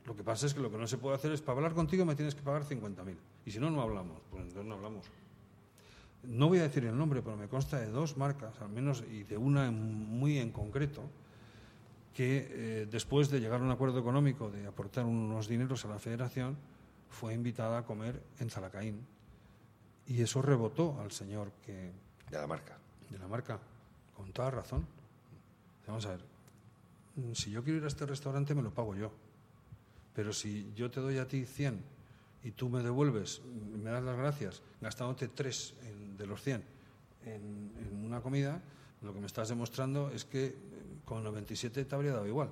Lo que pasa es que lo que no se puede hacer es, para hablar contigo me tienes que pagar 50.000. Y si no, no hablamos. Pues entonces no hablamos. No voy a decir el nombre, pero me consta de dos marcas, al menos, y de una muy en concreto, que eh, después de llegar a un acuerdo económico de aportar unos dineros a la federación, fue invitada a comer en Zalacaín. Y eso rebotó al señor que, De la marca. de la marca, con toda razón. Vamos a ver, mm, si yo quiero ir a este restaurante me lo pago yo. Pero si yo te doy a ti 100 y tú me devuelves, mm, me das las gracias, gastándote 3 en- de los 100 en, una comida, lo que me estás demostrando es que eh, con 97 te habría dado igual.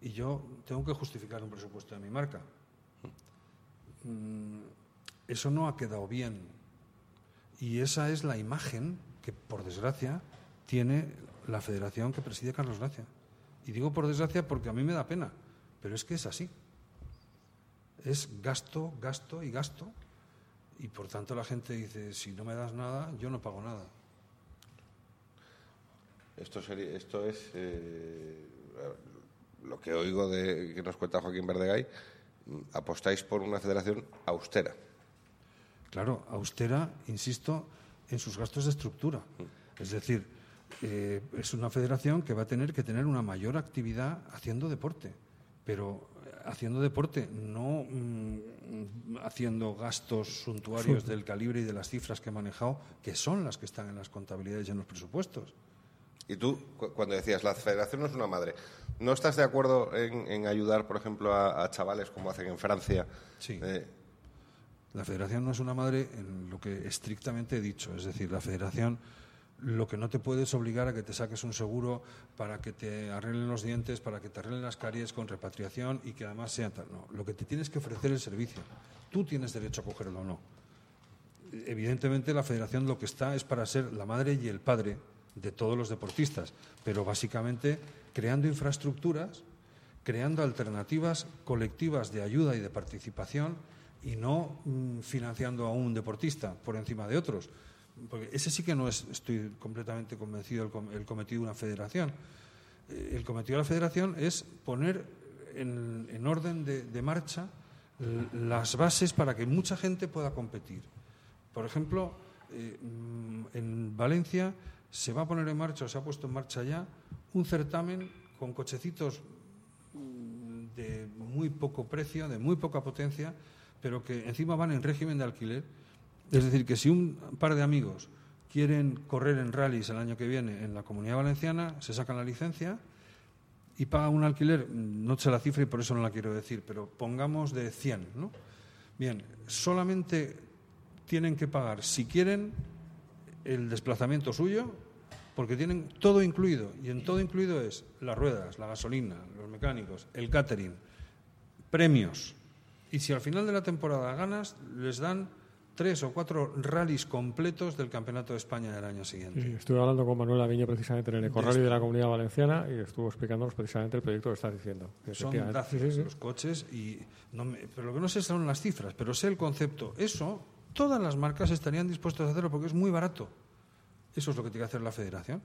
Y yo tengo que justificar un presupuesto de mi marca. Mm, Eso no ha quedado bien. Y esa es la imagen que, por desgracia, tiene la federación que preside Carlos Gracia. Y digo por desgracia porque a mí me da pena, pero es que es así. Es gasto, gasto y gasto. Y por tanto la gente dice, si no me das nada, yo no pago nada. Esto, sería, esto es eh, lo que oigo de que nos cuenta Joaquín Verdegay. Mm, Apostáis por una federación austera. Claro, austera, insisto, en sus gastos de estructura. Es decir, eh, es una federación que va a tener que tener una mayor actividad haciendo deporte, pero eh, haciendo deporte, no mm, haciendo gastos suntuarios del calibre y de las cifras que he manejado, que son las que están en las contabilidades y en los presupuestos. Y tú, cu- cuando decías, la federación no es una madre, ¿no estás de acuerdo en, en ayudar, por ejemplo, a, a chavales como hacen en Francia? Sí. Eh, La federación no es una madre en lo que estrictamente he dicho. Es decir, la federación lo que no te puede es obligar a que te saques un seguro para que te arreglen los dientes, para que te arreglen las caries con repatriación y que además sea tal. No, lo que te tienes que ofrecer el servicio. Tú tienes derecho a cogerlo o no. Evidentemente la federación lo que está es para ser la madre y el padre de todos los deportistas, pero básicamente creando infraestructuras, creando alternativas colectivas de ayuda y de participación y no mm, financiando a un deportista por encima de otros. Porque ese sí que no es, estoy completamente convencido, el, el cometido de una federación. Eh, El cometido de la federación es poner en, en orden de, marcha las bases para que mucha gente pueda competir. Por ejemplo, eh, en Valencia se va a poner en marcha, o se ha puesto en marcha ya, un certamen con cochecitos mm, de muy poco precio, de muy poca potencia, pero que encima van en régimen de alquiler. Es decir, que si un par de amigos quieren correr en rallies el año que viene en la comunidad valenciana, se sacan la licencia y pagan un alquiler, no sé la cifra y por eso no la quiero decir, pero pongamos de 100, ¿no? Bien, solamente tienen que pagar, si quieren, el desplazamiento suyo, porque tienen todo incluido, y en todo incluido es las ruedas, la gasolina, los mecánicos, el catering, premios. Y si al final de la temporada ganas, les dan tres o cuatro rallies completos del Campeonato de España del año siguiente. Sí, estuve hablando con Manuel Aviño precisamente en el Ecorrally de la Comunidad Valenciana y estuvo explicándonos precisamente el proyecto que estás diciendo. que Son gracias sí, sí, sí. los coches y no me- pero lo que no sé son las cifras, pero sé el concepto. Eso todas las marcas estarían dispuestas a hacerlo porque es muy barato. Eso es lo que tiene que hacer la Federación.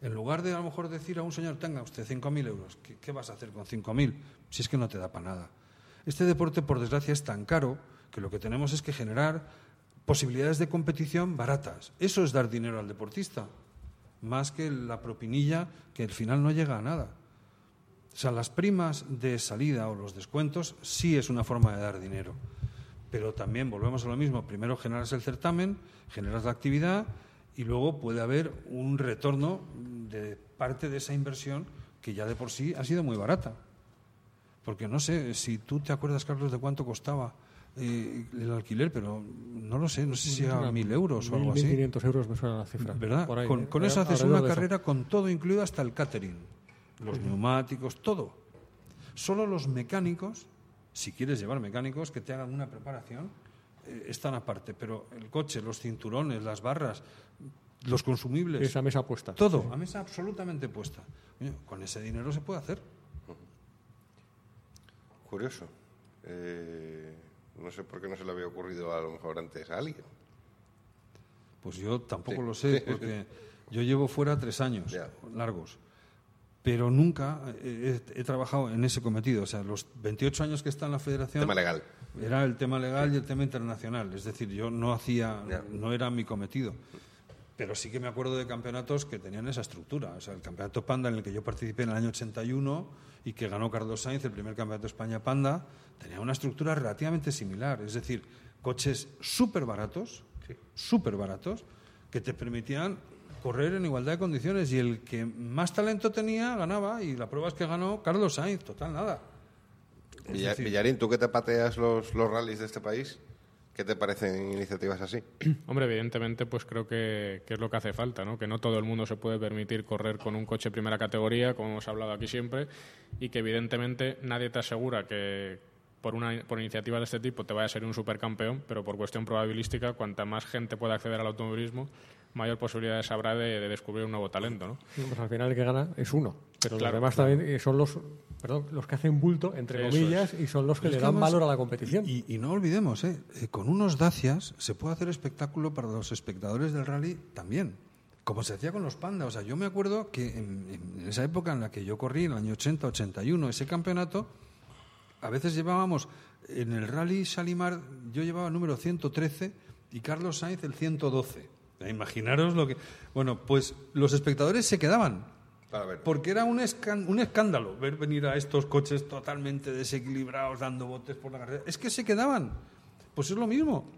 En lugar de a lo mejor decir a un señor, tenga usted 5.000 euros, ¿qué, qué vas a hacer con 5.000? Si es que no te da para nada. Este deporte, por desgracia, es tan caro que lo que tenemos es que generar posibilidades de competición baratas. Eso es dar dinero al deportista, más que la propinilla que al final no llega a nada. O sea, las primas de salida o los descuentos sí es una forma de dar dinero. Pero también volvemos a lo mismo. Primero generas el certamen, generas la actividad y luego puede haber un retorno de parte de esa inversión que ya de por sí ha sido muy barata. Porque no sé si tú te acuerdas, Carlos, de cuánto costaba eh, el alquiler, pero no lo sé, no sé si era mil euros o algo así. 1.500 euros me suena la cifra. ¿Verdad? Por ahí, con ¿eh? con eso haces una eso. carrera con todo incluido hasta el catering, los neumáticos, todo. Solo los mecánicos, si quieres llevar mecánicos que te hagan una preparación, eh, están aparte. Pero el coche, los cinturones, las barras, los consumibles, Esa mesa puesta. todo, a mesa absolutamente puesta. Con ese dinero se puede hacer. curioso. Eh, no sé por qué no se le había ocurrido a lo mejor antes a alguien. Pues yo tampoco Sí. lo sé, porque yo llevo fuera tres años Ya. largos, pero nunca he, he- trabajado en ese cometido. O sea, los 28 años que está en la federación Tema legal. era el tema legal y el tema internacional. Es decir, yo no hacía, Ya. no era mi cometido. Pero sí que me acuerdo de campeonatos que tenían esa estructura. O sea, el campeonato Panda en el que yo participé en el año 81 y que ganó Carlos Sainz, el primer campeonato de España Panda, tenía una estructura relativamente similar. Es decir, coches súper baratos, súper baratos, que te permitían correr en igualdad de condiciones y el que más talento tenía ganaba y la prueba es que ganó Carlos Sainz, total nada. Es Villa- decir, Villarín, tú que te pateas los, los rallies de este país, ¿qué te parecen iniciativas así? Hombre, evidentemente, pues creo que, es lo que hace falta, ¿no? Que no todo el mundo se puede permitir correr con un coche primera categoría, como hemos hablado aquí siempre, y que evidentemente nadie te asegura que por una por iniciativa de este tipo te vaya a ser un supercampeón, pero por cuestión probabilística, cuanta más gente pueda acceder al automovilismo, mayor posibilidades habrá de, de descubrir un nuevo talento, ¿no? Pues al final el que gana es uno. Pero Claro, los demás también eh, son los, perdón, los que hacen bulto, entre Eso comillas, y son los que Es le que dan además- valor a la competición. Y, y no olvidemos, ¿eh? Eh, con unos Dacias se puede hacer espectáculo para los espectadores del rally también. Como se hacía con los Panda. O sea, yo me acuerdo que en, en esa época en la que yo corrí, en el año 80, 81, ese campeonato, a veces llevábamos en el rally Salimar, yo llevaba el número 113 y Carlos Sainz el 112. Eh, Imaginaros lo que. Bueno, pues los espectadores se quedaban. Para ver. Porque era un, escan- un escándalo ver venir a estos coches totalmente desequilibrados, dando botes por la carretera. Es que se quedaban. Pues es lo mismo.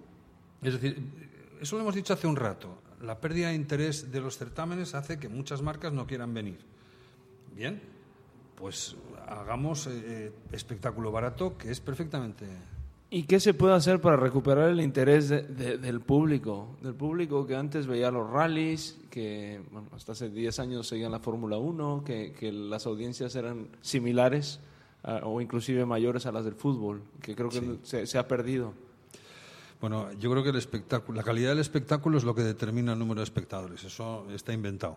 Es decir, eso lo hemos dicho hace un rato. La pérdida de interés de los certámenes hace que muchas marcas no quieran venir. Bien, pues hagamos eh, espectáculo barato, que es perfectamente. ¿Y qué se puede hacer para recuperar el interés de- de- del público? Del público que antes veía los rallies, que bueno, hasta hace 10 años seguían la Fórmula 1, que, que las audiencias eran similares ah, o inclusive mayores a las del fútbol, que creo que se, se ha perdido. Bueno, yo creo que el espectáculo, la calidad del espectáculo es lo que determina el número de espectadores. Eso está inventado.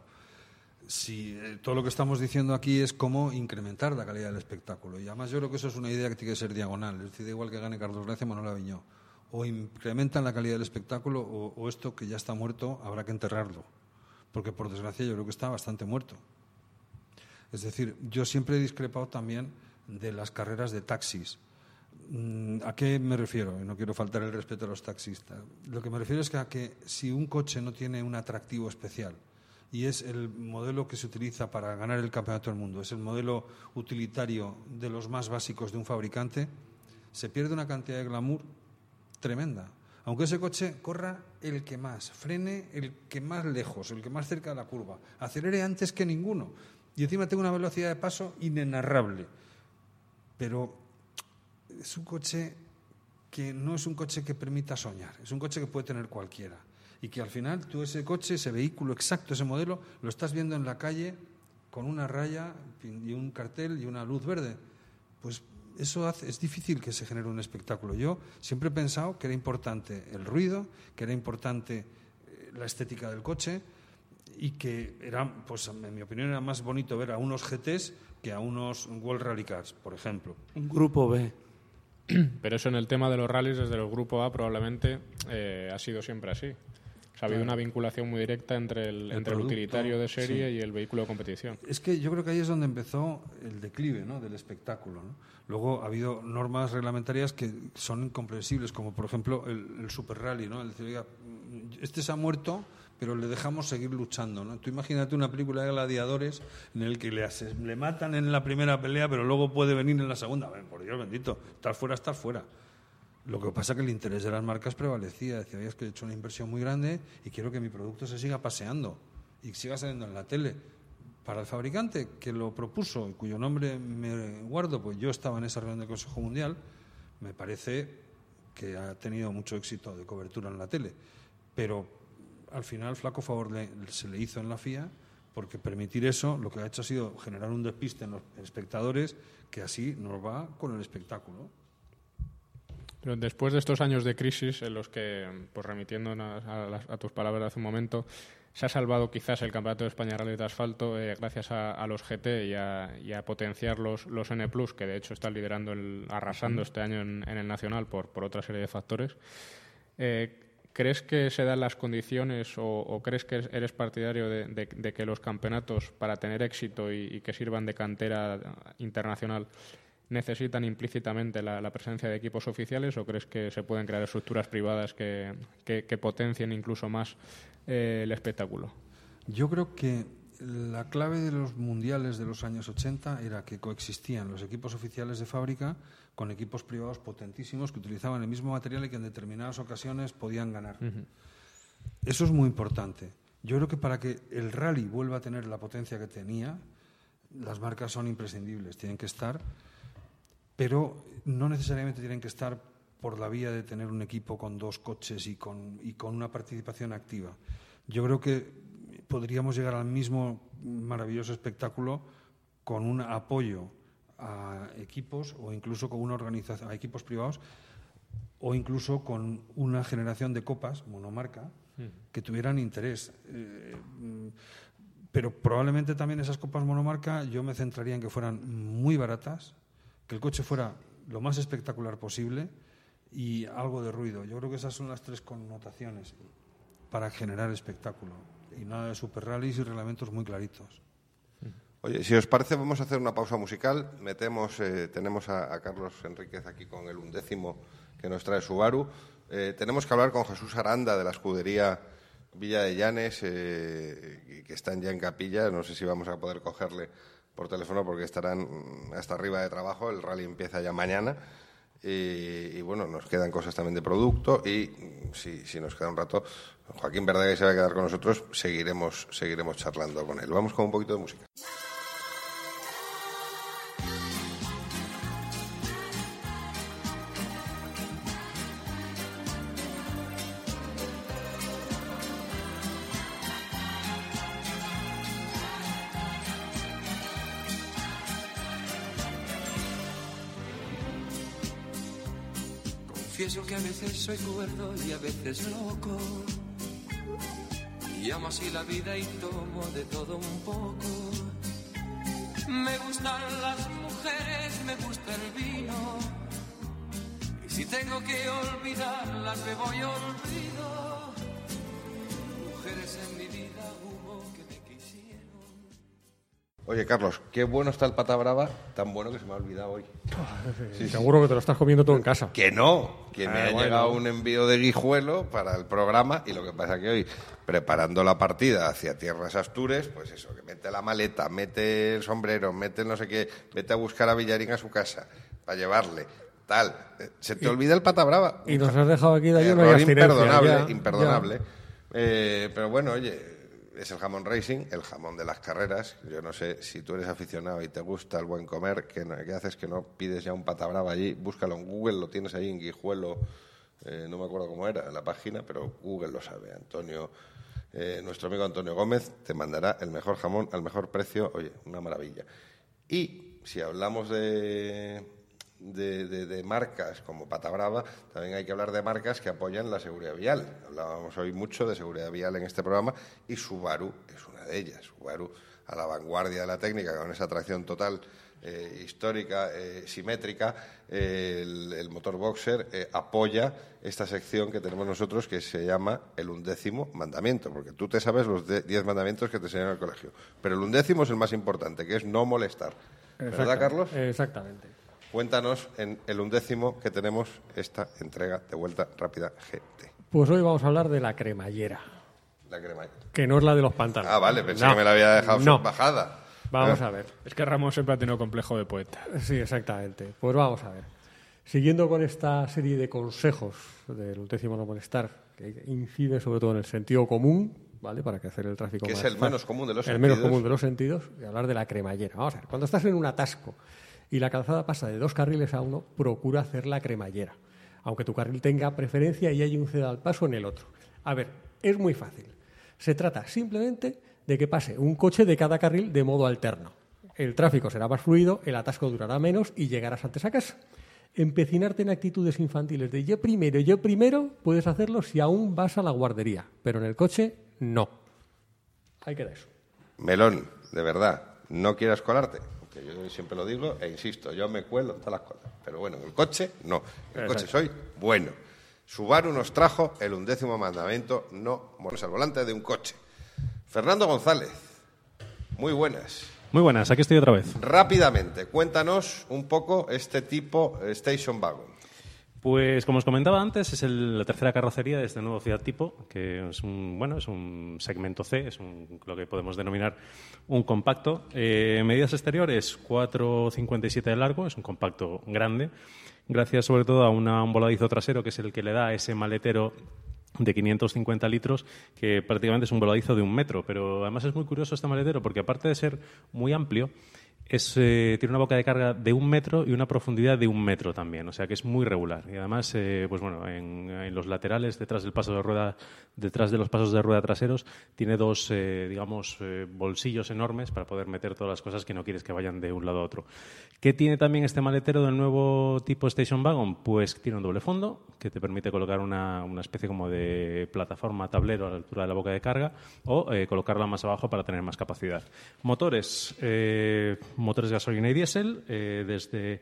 Si eh, todo lo que estamos diciendo aquí es cómo incrementar la calidad del espectáculo. Y además yo creo que eso es una idea que tiene que ser diagonal. Es decir, igual que gane Carlos Grecia o Manuel Aviñó. O incrementan la calidad del espectáculo o, esto que ya está muerto habrá que enterrarlo. Porque por desgracia yo creo que está bastante muerto. Es decir, yo siempre he discrepado también de las carreras de taxis. Mm, ¿A qué me refiero? No quiero faltar el respeto a los taxistas. Lo que me refiero es que a que si un coche no tiene un atractivo especial y es el modelo que se utiliza para ganar el campeonato del mundo, es el modelo utilitario de los más básicos de un fabricante, se pierde una cantidad de glamour tremenda. Aunque ese coche corra el que más, frene el que más lejos, el que más cerca de la curva, acelere antes que ninguno y encima tenga una velocidad de paso inenarrable. Pero es un coche que no es un coche que permita soñar, es un coche que puede tener cualquiera. Y que al final tú ese coche, ese vehículo exacto, ese modelo, lo estás viendo en la calle con una raya y un cartel y una luz verde. Pues eso hace, es difícil que se genere un espectáculo. Yo siempre he pensado que era importante el ruido, que era importante eh, la estética del coche y que era, pues en mi opinión, era más bonito ver a unos GTs que a unos World Rally Cars, por ejemplo. Un grupo B. Pero eso en el tema de los rallies desde el grupo A probablemente eh, ha sido siempre así. O sea, ha habido una vinculación muy directa entre el, El entre el producto, utilitario de serie sí. y el vehículo de competición. Es que yo creo que ahí es donde empezó el declive ¿no? del espectáculo. ¿no? Luego ha habido normas reglamentarias que son incomprensibles, como por ejemplo el, el Super Rally. ¿no? El decir, oiga, este se ha muerto, pero le dejamos seguir luchando. ¿no? Tú imagínate una película de gladiadores en el que le, le matan en la primera pelea, pero luego puede venir en la segunda. Bueno, por Dios bendito, estar fuera, estar fuera. Lo que pasa es que el interés de las marcas prevalecía. Decía, es que he hecho una inversión muy grande y quiero que mi producto se siga paseando y siga saliendo en la tele. Para el fabricante que lo propuso y cuyo nombre me guardo, pues yo estaba en esa reunión del Consejo Mundial, me parece que ha tenido mucho éxito de cobertura en la tele. Pero al final, flaco favor le- se le hizo en la FIA porque permitir eso lo que ha hecho ha sido generar un despiste en los espectadores que así nos va con el espectáculo. Después de estos años de crisis en los que, pues remitiendo a, a las- a tus palabras de hace un momento, se ha salvado quizás el Campeonato de España Rally de Asfalto eh, gracias a, a los GT y a, y a potenciar los, los N+, que de hecho están liderando, el, arrasando este año en, en el Nacional por, por otra serie de factores. Eh, ¿Crees que se dan las condiciones o, o crees que eres partidario de, de- de que los campeonatos, para tener éxito y, y que sirvan de cantera internacional, necesitan implícitamente la, la presencia de equipos oficiales o crees que se pueden crear estructuras privadas que, que- que potencien incluso más eh, el espectáculo? Yo creo que la clave de los mundiales de los años 80 era que coexistían los equipos oficiales de fábrica con equipos privados potentísimos que utilizaban el mismo material y que en determinadas ocasiones podían ganar. Eso es muy importante. Yo creo que para que el rally vuelva a tener la potencia que tenía, las marcas son imprescindibles, tienen que estar, pero no necesariamente tienen que estar por la vía de tener un equipo con dos coches y con, y con una participación activa. Yo creo que podríamos llegar al mismo maravilloso espectáculo con un apoyo a equipos o incluso con una organización a equipos privados o incluso con una generación de copas monomarca que tuvieran interés. Eh, mm, pero probablemente también esas copas monomarca yo me centraría en que fueran muy baratas, que el coche fuera lo más espectacular posible y algo de ruido. Yo creo que esas son las tres connotaciones para generar espectáculo. Y nada de super rallies y reglamentos muy claritos. Oye, si os parece, vamos a hacer una pausa musical. Metemos, eh, tenemos a, Carlos Enríquez aquí con el undécimo que nos trae Subaru. Eh, tenemos que hablar con Jesús Aranda de la escudería Villa de Llanes, eh, que están ya en capilla. No sé si vamos a poder cogerle por teléfono porque estarán hasta arriba de trabajo. El rally empieza ya mañana. Y, bueno, nos quedan cosas también de producto y si, si nos queda un rato, Joaquín Verdaguer se va a quedar con nosotros, seguiremos, seguiremos charlando con él. Vamos con un poquito de música. Confieso que a veces soy cuerdo y a veces loco. Y amo así la vida y tomo de todo un poco. Me gustan las mujeres, me gusta el vino. Y si tengo que olvidarlas, me voy olvido. Mujeres en mi vida Oye, Carlos, qué bueno está el pata brava, tan bueno que se me ha olvidado hoy. Sí, Seguro que te lo estás comiendo todo en casa. Que no, que me Ah, ha bueno. llegado un envío de guijuelo para el programa y lo que pasa que hoy, preparando la partida hacia Tierras Astures, pues eso, que mete la maleta, mete el sombrero, mete no sé qué, vete a buscar a Villarín a su casa para llevarle, tal. Se te olvida el pata brava. Y nos has dejado aquí de Error abstinencia, imperdonable, ya, imperdonable. Eh, pero bueno, oye, es el jamón racing, el jamón de las carreras. Yo no sé si tú eres aficionado y te gusta el buen comer, ¿qué, haces que no pides ya un pata brava allí? Búscalo en Google, lo tienes ahí en Guijuelo, eh, no me acuerdo cómo era la página, pero Google lo sabe. Antonio, eh, nuestro amigo Antonio Gómez te mandará el mejor jamón al mejor precio. Oye, una maravilla. Y si hablamos de, de, de- de marcas como Pata Brava, también hay que hablar de marcas que apoyan la seguridad vial. Hablábamos hoy mucho de seguridad vial en este programa y Subaru es una de ellas. Subaru a la vanguardia de la técnica, con esa atracción total eh, histórica, eh, simétrica, eh, el, el motor boxer eh, apoya esta sección que tenemos nosotros que se llama el undécimo mandamiento, porque tú te sabes los de- diez mandamientos que te enseñan en el colegio, pero el undécimo es el más importante, que es no molestar. ¿Verdad, Carlos? Exactamente. Cuéntanos en el undécimo que tenemos esta entrega de vuelta rápida GT. Pues hoy vamos a hablar de la cremallera, La crema. que no es la de los pantalones. Ah, vale, pensé No, que me la había dejado no. bajada. Vamos Ah. a ver. Es que Ramos siempre ha tenido complejo de poeta. Sí, exactamente. Pues vamos a ver. Siguiendo con esta serie de consejos del undécimo no molestar, que incide sobre todo en el sentido común, ¿vale? Para que hacer el tráfico Que es el fácil. menos común de los El menos sentidos. común de los sentidos, y hablar de la cremallera. Vamos a ver, cuando estás en un atasco y la calzada pasa de dos carriles a uno, procura hacer la cremallera. Aunque tu carril tenga preferencia y haya un ceda al paso en el otro. A ver, es muy fácil. Se trata simplemente de que pase un coche de cada carril de modo alterno. El tráfico será más fluido, el atasco durará menos y llegarás antes a casa. Empecinarte en actitudes infantiles de yo primero, yo primero, puedes hacerlo si aún vas a la guardería, pero en el coche no. Ahí queda eso. Melón, de verdad, no quieras colarte. Que yo siempre lo digo e insisto, yo me cuelo en todas las cosas. Pero bueno, en el coche, no. En el coche soy bueno. Subaru nos trajo el undécimo mandamiento, no morirse al volante de un coche. Fernando González, muy buenas. Muy buenas, aquí estoy otra vez. Rápidamente, cuéntanos un poco este tipo Station Wagon. Pues como os comentaba antes, es el- la tercera carrocería de este nuevo Fiat Tipo, que es un bueno, es un segmento C, es un- lo que podemos denominar un compacto. Eh, medidas exteriores 4,57 de largo, es un compacto grande, gracias sobre todo a una- un voladizo trasero que es el que le da ese maletero de 550 litros, que prácticamente es un voladizo de un metro. Pero además es muy curioso este maletero porque aparte de ser muy amplio, eh, tiene una boca de carga de un metro y una profundidad de un metro también, o sea que es muy regular. Y además, eh, pues bueno, en, los laterales, detrás del paso de rueda, detrás de los pasos de rueda traseros, tiene dos, eh, digamos, bolsillos enormes para poder meter todas las cosas que no quieres que vayan de un lado a otro. ¿Qué tiene también este maletero del nuevo tipo Station Wagon? Pues tiene un doble fondo que te permite colocar una, una especie como de plataforma tablero a la altura de la boca de carga o colocarla más abajo para tener más capacidad. Motores, motores gasolina y diésel, eh, desde...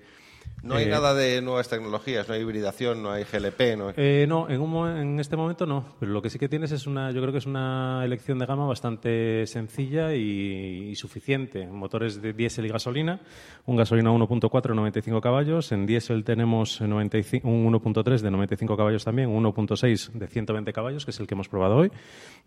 No hay eh, nada de nuevas tecnologías, no hay hibridación, no hay GLP, no hay... eh, no, en, un en este momento no. Pero lo que sí que tienes es una, yo creo que es una elección de gama bastante sencilla y, y suficiente. Motores de diésel y gasolina, un gasolina 1.4 95 caballos, en diésel tenemos 95 un 1.3 de 95 caballos también, un 1.6 de 120 caballos, que es el que hemos probado hoy,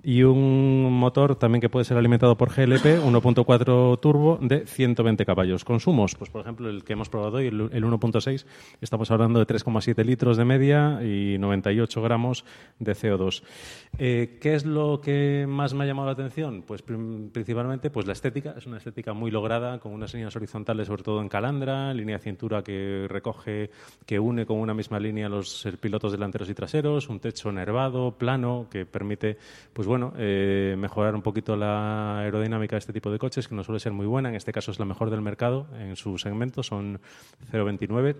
y un motor también que puede ser alimentado por GLP, 1.4 turbo de 120 caballos. Consumos, pues por ejemplo el que hemos probado hoy, el, el 1.6, estamos hablando de 3,7 litros de media y 98 gramos de CO2. Eh, ¿Qué es lo que más me ha llamado la atención? Pues principalmente pues la estética, es una estética muy lograda, con unas líneas horizontales sobre todo en calandra, línea de cintura que recoge, que une con una misma línea los pilotos delanteros y traseros, un techo nervado, plano, que permite pues bueno, eh, mejorar un poquito la aerodinámica de este tipo de coches, que no suele ser muy buena, en este caso es la mejor del mercado en su segmento, son 0,29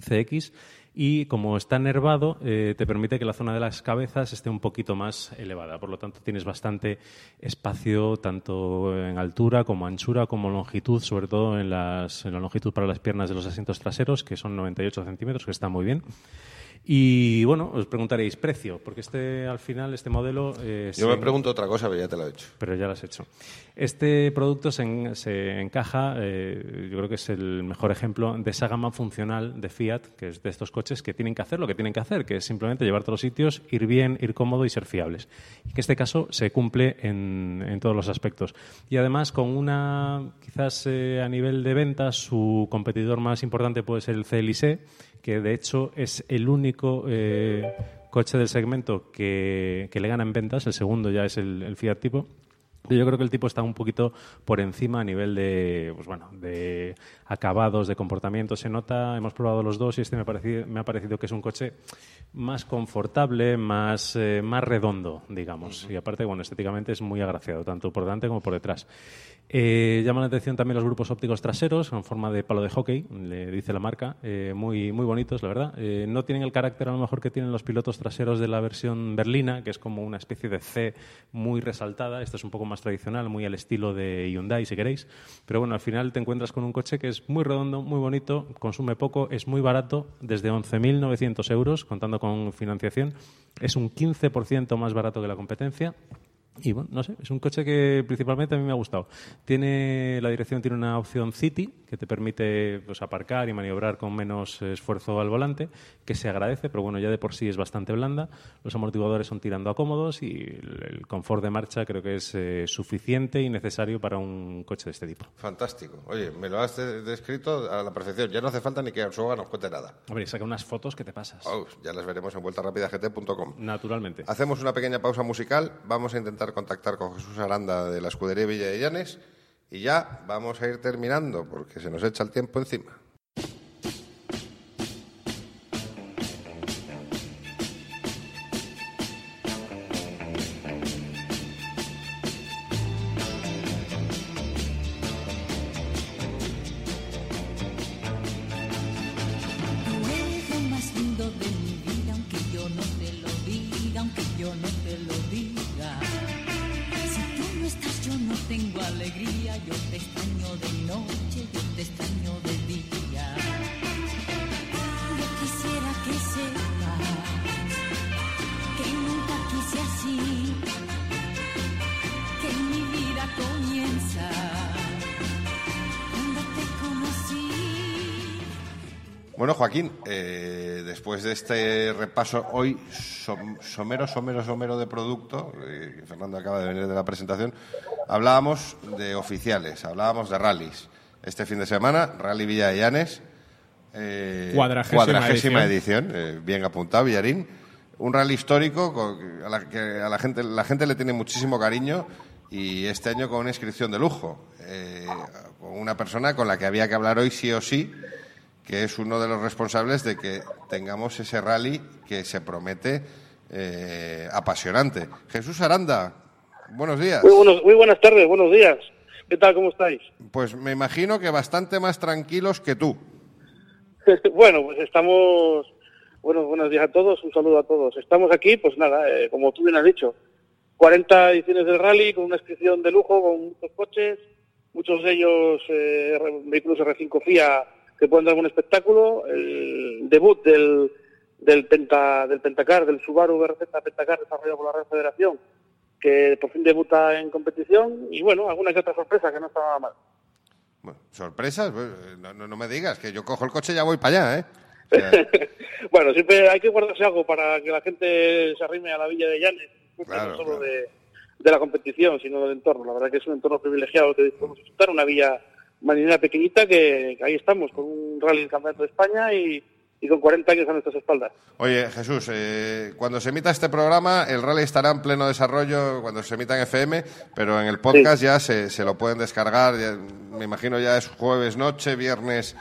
CX y como está nervado te permite que la zona de las cabezas esté un poquito más elevada. Por lo tanto, tienes bastante espacio tanto en altura como anchura como longitud, sobre todo en, las, en la longitud para las piernas de los asientos traseros, que son 98 centímetros, que está muy bien. Y bueno, os preguntaréis precio, porque este al final, este modelo... eh, Yo me pregunto otra cosa, pero ya te lo he hecho. pero ya lo has hecho. Este producto se, en- se encaja, eh, yo creo que es el mejor ejemplo de esa gama funcional de Fiat, que es de estos coches que tienen que hacer lo que tienen que hacer, que es simplemente llevarte a los sitios, ir bien, ir cómodo y ser fiables. Y que en este caso se cumple en, en todos los aspectos. Y además con una, quizás eh, a nivel de ventas, su competidor más importante puede ser el CLIC, que de hecho es el único eh, coche del segmento que, que le gana en ventas, el segundo ya es el, el Fiat Tipo. Yo creo que el tipo está un poquito por encima a nivel de, pues bueno, de acabados, de comportamiento. Se nota, hemos probado los dos y este me ha parecido, me ha parecido que es un coche más confortable, más, eh, más redondo, digamos. Y aparte, bueno, estéticamente es muy agraciado, tanto por delante como por detrás. Eh, llaman la atención también los grupos ópticos traseros en forma de palo de hockey, le dice la marca, eh, muy, muy bonitos, la verdad. Eh, no tienen el carácter a lo mejor que tienen los pilotos traseros de la versión berlina, que es como una especie de C muy resaltada. Esto es un poco más tradicional, muy al estilo de Hyundai, si queréis. Pero bueno, al final te encuentras con un coche que es muy redondo, muy bonito, consume poco, es muy barato, desde 11.900 euros, contando con financiación. Es un 15% más barato que la competencia. Y bueno, no sé, es un coche que principalmente a mí me ha gustado. Tiene, la dirección tiene una opción City que te permite pues, aparcar y maniobrar con menos esfuerzo al volante, que se agradece, pero bueno, ya de por sí es bastante blanda. Los amortiguadores son tirando a cómodos y el, confort de marcha creo que es eh, suficiente y necesario para un coche de este tipo. Fantástico. Oye, me lo has de- descrito a la perfección. Ya no hace falta ni que Arsuaga nos cuente nada. Hombre, saca unas fotos que te pasas. Oh, ya las veremos en vueltarapidagt.com. Naturalmente. Hacemos una pequeña pausa musical. Vamos a intentar contactar con Jesús Aranda de la Escudería Villa de Llanes. Y ya vamos a ir terminando porque se nos echa el tiempo encima. Este repaso hoy som- somero, somero, somero de producto, eh, Fernando acaba de venir de la presentación, hablábamos de oficiales, hablábamos de rallies. Este fin de semana, Rally Villa de Llanes, eh, Cuadragésima cuadragésima edición, eh, bien apuntado, Villarín. Un rally histórico con- a la que a la gente, la gente le tiene muchísimo cariño y este año con una inscripción de lujo, con una persona con la que había que hablar hoy sí o sí, que es uno de los responsables de que tengamos ese rally que se promete eh, apasionante. Jesús Aranda, buenos días. Muy, buenos, muy buenas tardes, buenos días. ¿Qué tal? ¿Cómo estáis? Pues me imagino que bastante más tranquilos que tú. bueno, pues estamos... Bueno, buenos días a todos, un saludo a todos. Estamos aquí, pues nada, eh, como tú bien has dicho, 40 ediciones del rally con una inscripción de lujo, con muchos coches, muchos de ellos eh, vehículos R5 FIA que pueden dar buen espectáculo, el debut del, del, Penta, del Pentacar, del Subaru BRZ Pentacar desarrollado por la Real Federación, que por fin debuta en competición, y bueno, alguna que otra sorpresa que no estaba mal. Bueno, sorpresas, no, no- no me digas, que yo cojo el coche y ya voy para allá, ¿eh? O sea, Bueno, siempre hay que guardarse algo para que la gente se arrime a la Villa de Llanes, Claro, no solo claro. de, de la competición, sino del entorno. La verdad que es un entorno privilegiado que podemos disfrutar, una villa marinera pequeñita que, que ahí estamos, con un rally del Campeonato de España y, y con 40 años a nuestras espaldas. Oye, Jesús, eh, cuando se emita este programa, el rally estará en pleno desarrollo cuando se emita en FM, pero en el podcast ya se, se lo pueden descargar. ya- me imagino ya es jueves noche, viernes,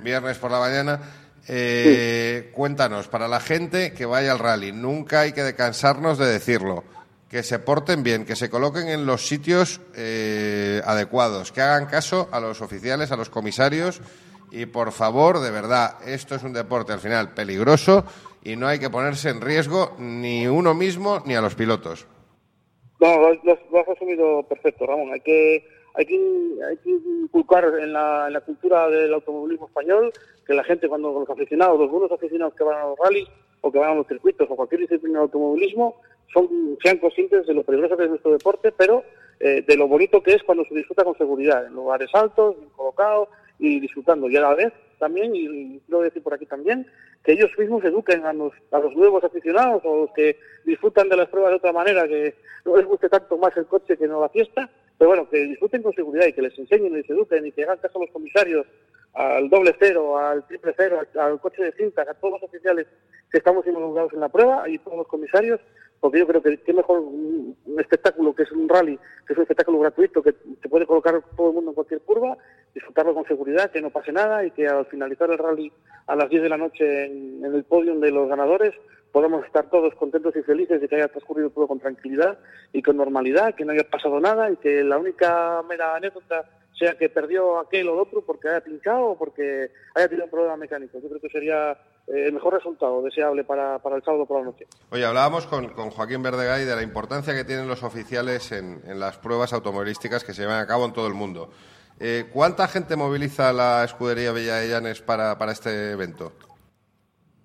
viernes por la mañana. Eh, Cuéntanos, para la gente que vaya al rally, nunca hay que cansarnos de decirlo. Que se porten bien, que se coloquen en los sitios eh, adecuados, que hagan caso a los oficiales, a los comisarios y por favor, de verdad, esto es un deporte al final peligroso y no hay que ponerse en riesgo ni uno mismo ni a los pilotos. No, lo, has resumido perfecto, Ramón. Hay que, hay que, hay que inculcar en la, cultura del automovilismo español que la gente, cuando los aficionados, los buenos aficionados que van a los rallies o que van a los circuitos o cualquier disciplina de automovilismo, son, sean conscientes de lo peligroso que es nuestro deporte, pero eh, de lo bonito que es cuando se disfruta con seguridad, en lugares altos, bien colocados y disfrutando. Y a la vez también, y quiero decir por aquí también, que ellos mismos eduquen a los, a los nuevos aficionados o los que disfrutan de las pruebas de otra manera, que no les guste tanto más el coche que no la fiesta, pero bueno, que disfruten con seguridad y que les enseñen y les eduquen y que hagan caso a los comisarios, al doble cero, al triple cero, al, coche de cintas, a todos los oficiales que estamos involucrados en la prueba y todos los comisarios, porque yo creo que qué mejor un espectáculo que es un rally, que es un espectáculo gratuito, que se puede colocar todo el mundo en cualquier curva, disfrutarlo con seguridad, que no pase nada y que al finalizar el rally a las 10 de la noche en, en el podium de los ganadores podamos estar todos contentos y felices de que haya transcurrido todo con tranquilidad y con normalidad, que no haya pasado nada y que la única mera anécdota sea que perdió aquel o el otro porque haya pinchado o porque haya tenido un problema mecánico. Yo creo que sería eh, el mejor resultado deseable para, para el sábado por la noche. Oye, hablábamos con, con Joaquín Verdegay de la importancia que tienen los oficiales en, en las pruebas automovilísticas que se llevan a cabo en todo el mundo. Eh, ¿Cuánta gente moviliza la escudería Bella de Llanes para, para este evento?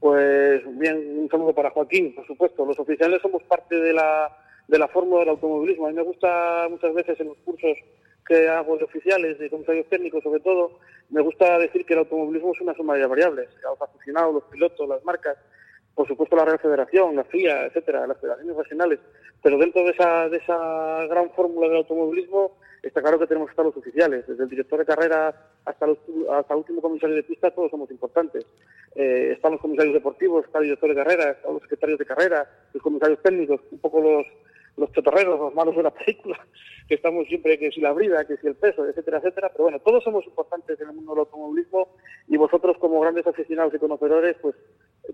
Pues bien, un saludo para Joaquín, por supuesto. Los oficiales somos parte de la, de la fórmula del automovilismo. A mí me gusta muchas veces en los cursos que hago de oficiales, de comisarios técnicos sobre todo, me gusta decir que el automovilismo es una suma de variables. Los aficionados, los pilotos, las marcas, por supuesto la Real Federación, la FIA, etcétera, las federaciones regionales. Pero dentro de esa, de esa gran fórmula del automovilismo está claro que tenemos que estar los oficiales. Desde el director de carrera hasta, los, hasta el último comisario de pista, todos somos importantes. Eh, están los comisarios deportivos, está el director de carrera, están los secretarios de carrera, los comisarios técnicos, un poco los, los chotorreros, los malos de la película, que estamos siempre, que si la brida, que si el peso, etcétera, etcétera. Pero bueno, todos somos importantes en el mundo del automovilismo y vosotros como grandes aficionados y conocedores, pues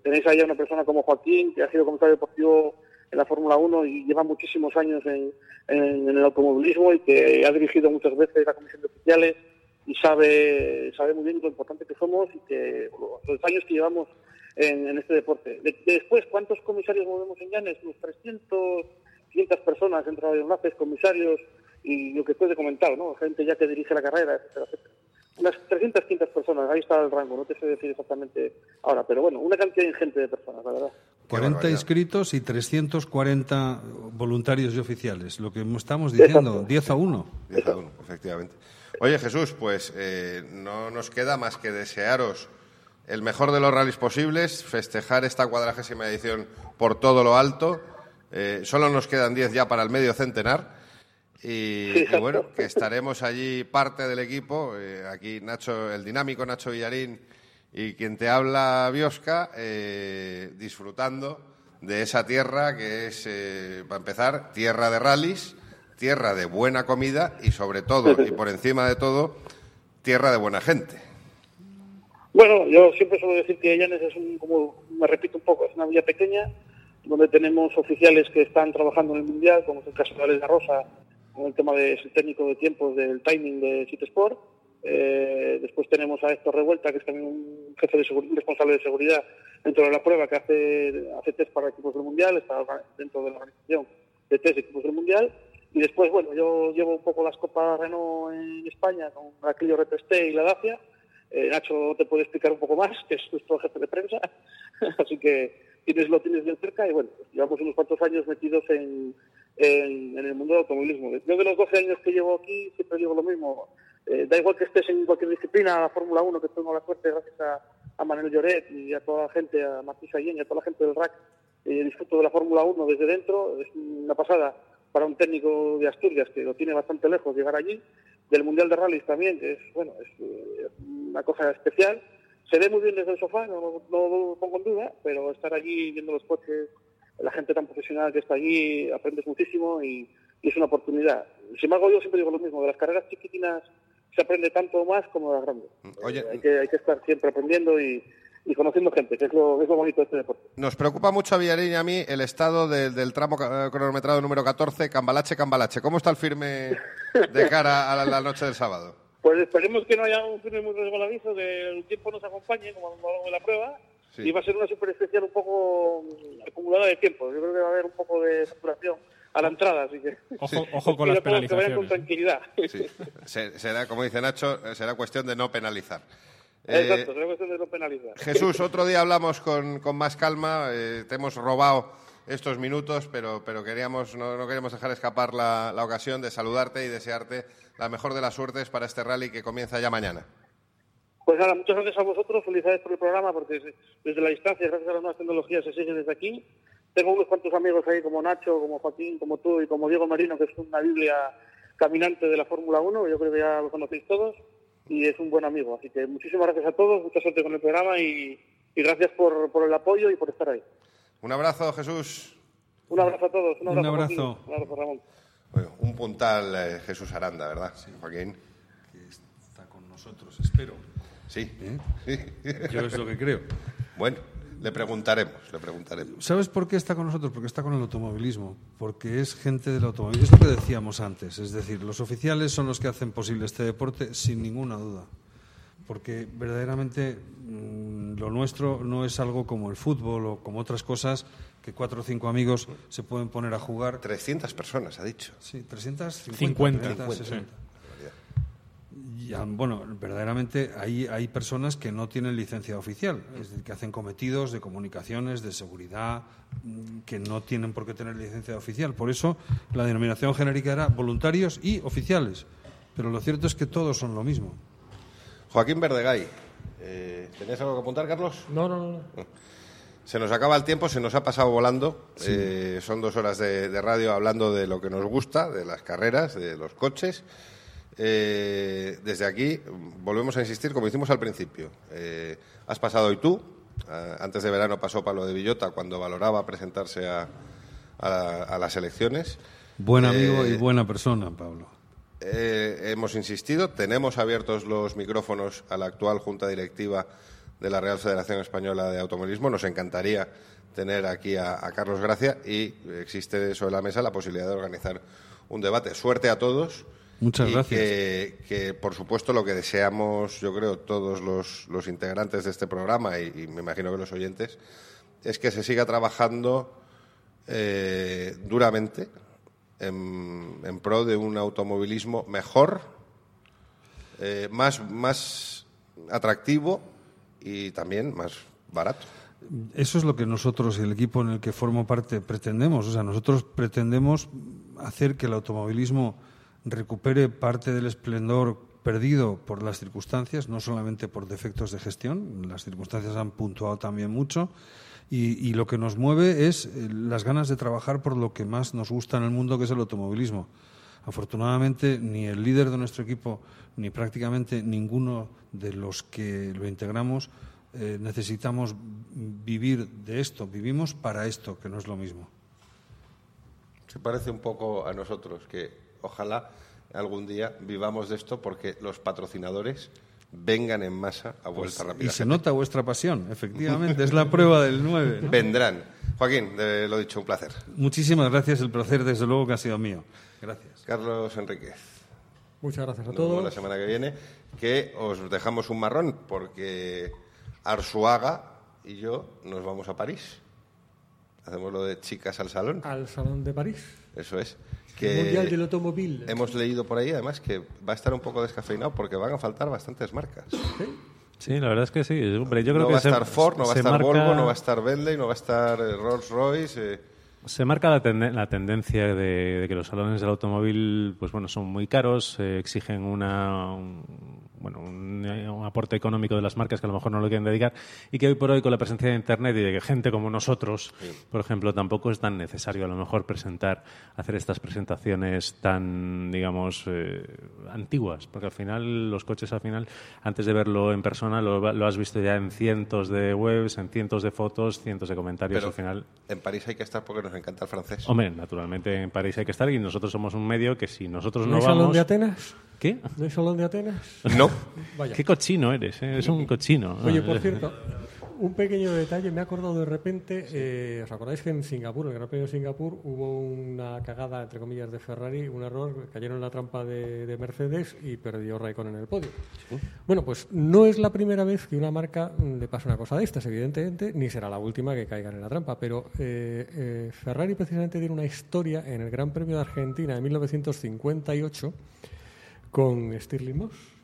tenéis ahí a una persona como Joaquín, que ha sido comisario deportivo en la Fórmula 1 y lleva muchísimos años en, en, el automovilismo y que ha dirigido muchas veces la comisión de oficiales y sabe, sabe muy bien lo importante que somos y que los años que llevamos en, este deporte. De- después, ¿cuántos comisarios movemos en Llanes? Unos 300, 500 personas entre enlaces, comisarios y lo que después he comentado, ¿no? Gente ya que dirige la carrera, etcétera, etcétera. Unas 300, 500 personas, ahí está el rango, no te sé decir exactamente ahora, pero bueno, una cantidad ingente de personas, la verdad. 40 inscritos y 340 voluntarios y oficiales. Lo que estamos diciendo, 10 a 1. 10 a 1, efectivamente. Oye, Jesús, pues eh, no nos queda más que desearos el mejor de los rallies posibles, festejar esta cuadragésima edición por todo lo alto. Eh, solo nos quedan 10 ya para el medio centenar. Y, Sí, y bueno, que estaremos allí parte del equipo. eh, aquí Nacho, el dinámico Nacho Villarín y quien te habla, Biosca, eh, disfrutando de esa tierra que es, eh, para empezar, tierra de rallies, tierra de buena comida y sobre todo, y por encima de todo, tierra de buena gente. Bueno, yo siempre suelo decir que Llanes es un, como me repito un poco, es una villa pequeña donde tenemos oficiales que están trabajando en el Mundial, como es el caso de Alex Rosa, con el tema de es el técnico de tiempos del timing de City Sport. Eh, después tenemos a Héctor Revuelta, que es también un jefe de responsable de seguridad dentro de la prueba, que hace, hace test para equipos del Mundial, está dentro de la organización de test de equipos del Mundial. Y después, bueno, yo llevo un poco las copas Renault en España con Aquilio Repesté y la Dacia. Eh, Nacho te puede explicar un poco más, que es nuestro jefe de prensa. Así que tienes, lo tienes bien cerca y bueno, pues llevamos unos cuantos años metidos en, en, el mundo del automovilismo. Yo de los 12 años que llevo aquí siempre digo lo mismo. Eh, da igual que estés en cualquier disciplina, la Fórmula 1, que tengo la suerte gracias a, a Manuel Lloret y a toda la gente, a Martí Sallén y a toda la gente del RAC, eh, disfruto de la Fórmula 1 desde dentro. Es una pasada para un técnico de Asturias que lo tiene bastante lejos llegar allí. Del Mundial de Rallys también, que es, bueno, es eh, una cosa especial. Se ve muy bien desde el sofá, no, no lo pongo en duda, pero estar allí viendo los coches, la gente tan profesional que está allí, aprendes muchísimo y, y es una oportunidad. Sin embargo, yo siempre digo lo mismo, de las carreras chiquitinas se aprende tanto más como de las grandes. Oye, Eh, hay, que, hay que estar siempre aprendiendo y, y conociendo gente, que es lo, es lo bonito de este deporte. Nos preocupa mucho a Villarín y a mí el estado del, del tramo ca- cronometrado número 14, Cambalache, Cambalache. ¿Cómo está el firme de cara a la, la noche del sábado? Pues esperemos que no haya un firme muy resbaladizo, que el tiempo nos acompañe, como a lo largo de la prueba. Sí. Y va a ser una super especial un poco acumulada de tiempo. Yo creo que va a haber un poco de saturación a la entrada, así que... Ojo, ojo con las todos Que vayan con penalizaciones. tranquilidad. Sí, será, como dice Nacho, eh, será cuestión de no penalizar. Eh, Exacto, será cuestión de no penalizar. Jesús, otro día hablamos con, con más calma. eh, te hemos robado estos minutos, pero, pero queríamos, no, no queríamos dejar escapar la, la ocasión de saludarte y desearte la mejor de las suertes para este rally que comienza ya mañana. Pues nada, muchas gracias a vosotros, felicidades por el programa, porque desde la distancia, gracias a las nuevas tecnologías, se sigue desde aquí. Tengo unos cuantos amigos ahí, como Nacho, como Joaquín, como tú y como Diego Marino, que es una biblia caminante de la Fórmula 1, yo creo que ya lo conocéis todos, y es un buen amigo. Así que muchísimas gracias a todos, mucha suerte con el programa y, y gracias por, por el apoyo y por estar ahí. Un abrazo, Jesús. Un abrazo a todos, un Un abrazo. Un abrazo, Ramón. Bueno, un puntal eh, Jesús Aranda, ¿verdad, Joaquín? Que está con nosotros, espero. Sí. ¿Eh? Yo es lo que creo. Bueno, le preguntaremos, le preguntaremos. ¿Sabes por qué está con nosotros? Porque está con el automovilismo, porque es gente del automovilismo. Es lo que decíamos antes, es decir, los oficiales son los que hacen posible este deporte sin ninguna duda. Porque verdaderamente mm, lo nuestro no es algo como el fútbol o como otras cosas que cuatro o cinco amigos se pueden poner a jugar. 300 personas, ha dicho. Sí, 350. 50, 360. Y, ah, bueno, verdaderamente hay, hay personas que no tienen licencia oficial, es decir, que hacen cometidos de comunicaciones, de seguridad, mm, que no tienen por qué tener licencia oficial. Por eso la denominación genérica era voluntarios y oficiales. Pero lo cierto es que todos son lo mismo. Joaquín Verdegay, eh, ¿tenías algo que apuntar, Carlos? No, no, no. Se nos acaba el tiempo, se nos ha pasado volando. Eh, son dos horas de, de radio hablando de lo que nos gusta, de las carreras, de los coches. Eh, desde aquí mm, volvemos a insistir, como hicimos al principio. Eh, has pasado hoy tú. Antes de verano pasó Pablo de Villota cuando valoraba presentarse a, a- a las elecciones. Buen amigo Eh, y buena persona, Pablo. Eh, hemos insistido, tenemos abiertos los micrófonos a la actual Junta Directiva de la Real Federación Española de Automovilismo. Nos encantaría tener aquí a, a Carlos Gracia y existe sobre la mesa la posibilidad de organizar un debate. Suerte a todos. Muchas y gracias. Que, que, por supuesto, lo que deseamos, yo creo, todos los, los integrantes de este programa y, y me imagino que los oyentes, es que se siga trabajando eh, duramente en, pro de un automovilismo mejor, eh, más, más atractivo y también más barato. Eso es lo que nosotros el equipo en el que formo parte pretendemos. O sea, nosotros pretendemos hacer que el automovilismo recupere parte del esplendor perdido por las circunstancias, no solamente por defectos de gestión, las circunstancias han puntuado también mucho. Y, lo que nos mueve es eh, las ganas de trabajar por lo que más nos gusta en el mundo, que es el automovilismo. Afortunadamente, ni el líder de nuestro equipo, ni prácticamente ninguno de los que lo integramos, eh, necesitamos vivir de esto. Vivimos para esto, que no es lo mismo. Se parece un poco a nosotros, que ojalá algún día vivamos de esto porque los patrocinadores vengan en masa a vuelta Pues, rápida. y se nota vuestra pasión, efectivamente, es la prueba del 9. ¿no? Vendrán. Joaquín, de lo dicho, un placer. Muchísimas gracias, el placer desde luego que ha sido mío. Gracias. Carlos Enríquez. Muchas gracias a Nos vemos todos. la semana que viene, que os dejamos un marrón porque Arsuaga y yo nos vamos a París. Hacemos lo de chicas al salón. Al Salón de París. Eso es. Mundial Que del Automóvil. hemos leído por ahí, además, que va a estar un poco descafeinado porque van a faltar bastantes marcas. Sí, la verdad es que sí. Hombre, yo creo no que va a se- estar Ford, no va a estar marca- Volvo, no va a estar Bentley, no va a estar eh, Rolls Royce. eh. Se marca la, tende- la tendencia de, de que los salones del automóvil, pues bueno, son muy caros, eh, exigen una, un, bueno, un, un aporte económico de las marcas que a lo mejor no lo quieren dedicar y que hoy por hoy con la presencia de Internet y de que gente como nosotros, por ejemplo, tampoco es tan necesario a lo mejor presentar, hacer estas presentaciones tan, digamos, eh, antiguas, porque al final los coches al final, antes de verlo en persona, lo, lo has visto ya en cientos de webs, en cientos de fotos, cientos de comentarios Pero al final. en París hay que estar porque nos encanta el francés. Hombre, naturalmente en París hay que estar y nosotros somos un medio que si nosotros ¿No no, hay Salón vamos... de Atenas? ¿Qué? ¿No hay Salón de Atenas? No. Vaya. Qué cochino eres, ¿eh? es un cochino. Oye, por cierto, un pequeño detalle, me he acordado de repente, eh, ¿os acordáis que en Singapur, en el Gran Premio de Singapur, hubo una cagada, entre comillas, de Ferrari, un error, cayeron en la trampa de, de Mercedes y perdió Raikkonen en el podio? Bueno, pues no es la primera vez que una marca mm, le pasa una cosa de estas, evidentemente, ni será la última que caigan en la trampa, pero eh, eh, Ferrari precisamente tiene una historia en el Gran Premio de Argentina de 1958 con Stirling Moss.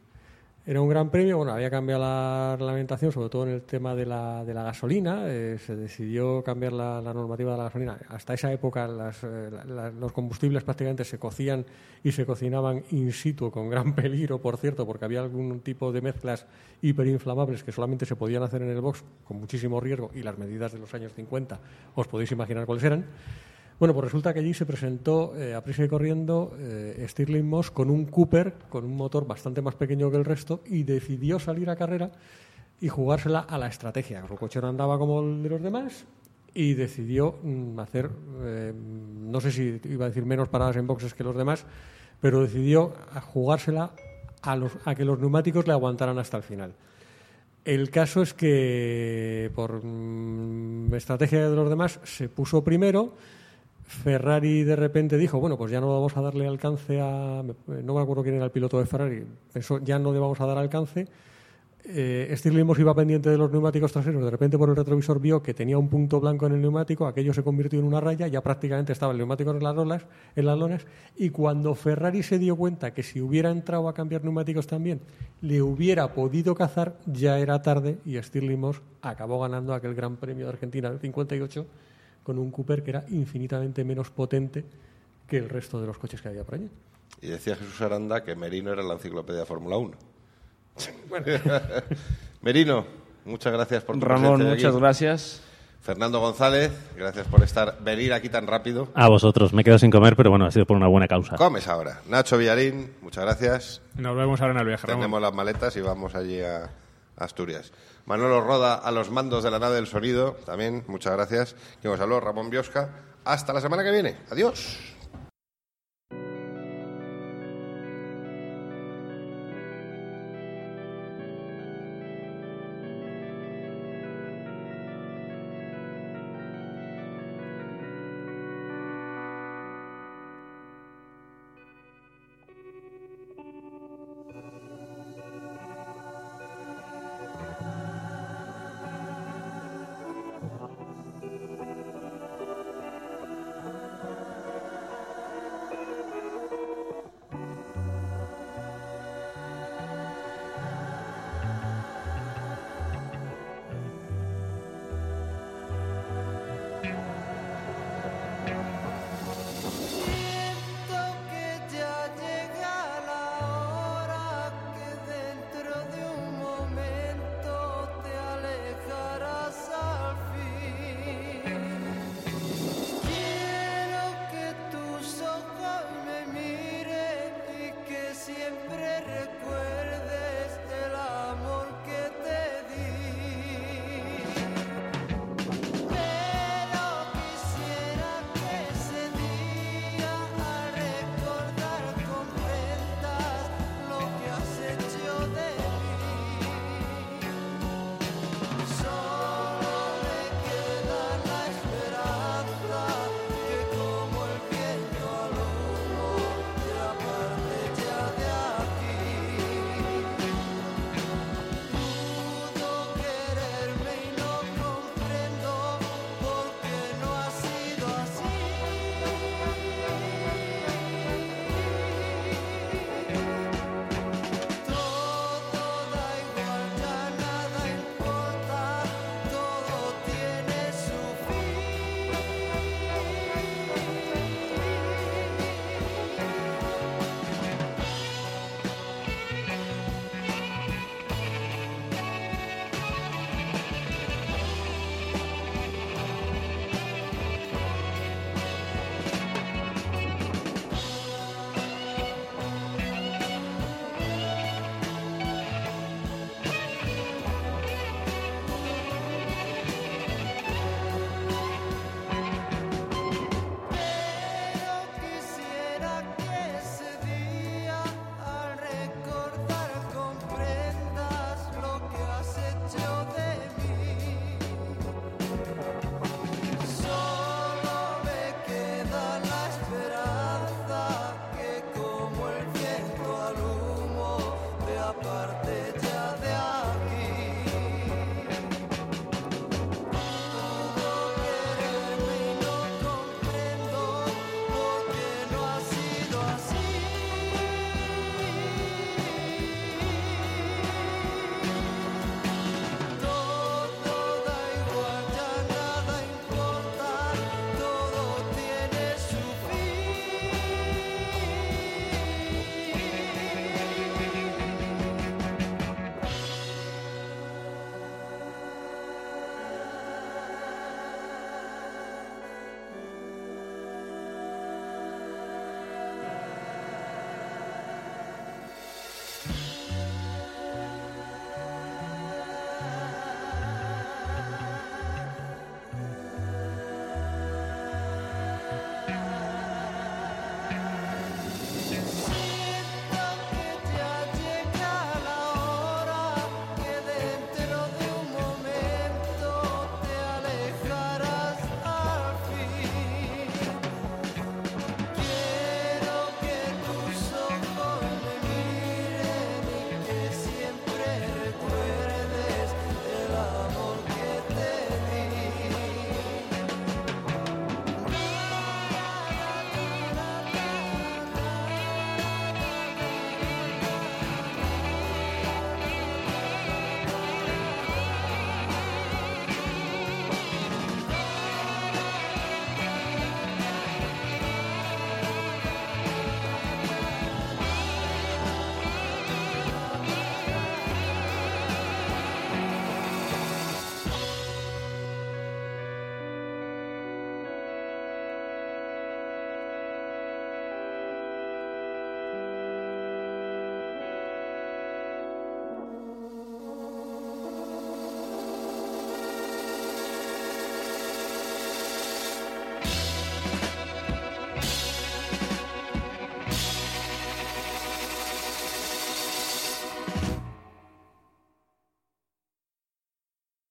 Era un gran premio, bueno, había cambiado la reglamentación, sobre todo en el tema de la, de la gasolina, eh, se decidió cambiar la, normativa de la gasolina. Hasta esa época las, eh, los combustibles prácticamente se cocían y se cocinaban in situ, con gran peligro, por cierto, porque había algún tipo de mezclas hiperinflamables que solamente se podían hacer en el box con muchísimo riesgo y las medidas de los años 50 os podéis imaginar cuáles eran. Bueno, pues resulta que allí se presentó eh, a prisa y corriendo eh, Stirling Moss con un Cooper, con un motor bastante más pequeño que el resto, y decidió salir a carrera y jugársela a la estrategia. Su coche no andaba como el de los demás y decidió mm, hacer, eh, no sé si iba a decir menos paradas en boxes que los demás, pero decidió jugársela a, los, a que los neumáticos le aguantaran hasta el final. El caso es que por mm, estrategia de los demás se puso primero. Ferrari de repente dijo, bueno, pues ya no vamos a darle alcance a... No me acuerdo quién era el piloto de Ferrari. Pensó, ya no le vamos a dar alcance. Eh, Stirling iba pendiente de los neumáticos traseros. De repente por el retrovisor vio que tenía un punto blanco en el neumático. Aquello se convirtió en una raya. Ya prácticamente estaba el neumático en las, lolas, en las lonas. Y cuando Ferrari se dio cuenta que si hubiera entrado a cambiar neumáticos también, le hubiera podido cazar, ya era tarde. Y Stirling acabó ganando aquel Gran Premio de Argentina del 58 con un Cooper que era infinitamente menos potente que el resto de los coches que había por allí. Y decía Jesús Aranda que Merino era la enciclopedia de Fórmula 1. Merino, muchas gracias por tu Ramón, presencia aquí. muchas gracias. Fernando González, gracias por estar venir aquí tan rápido. A vosotros, me quedo sin comer, pero bueno, ha sido por una buena causa. Comes ahora. Nacho Villarín, muchas gracias. Nos vemos ahora en el viaje, Ramón. Tenemos las maletas y vamos allí a Asturias. Manolo Roda a los mandos de la nave del sonido, también, muchas gracias. Quien os habló, Ramón Biosca. Hasta la semana que viene. Adiós.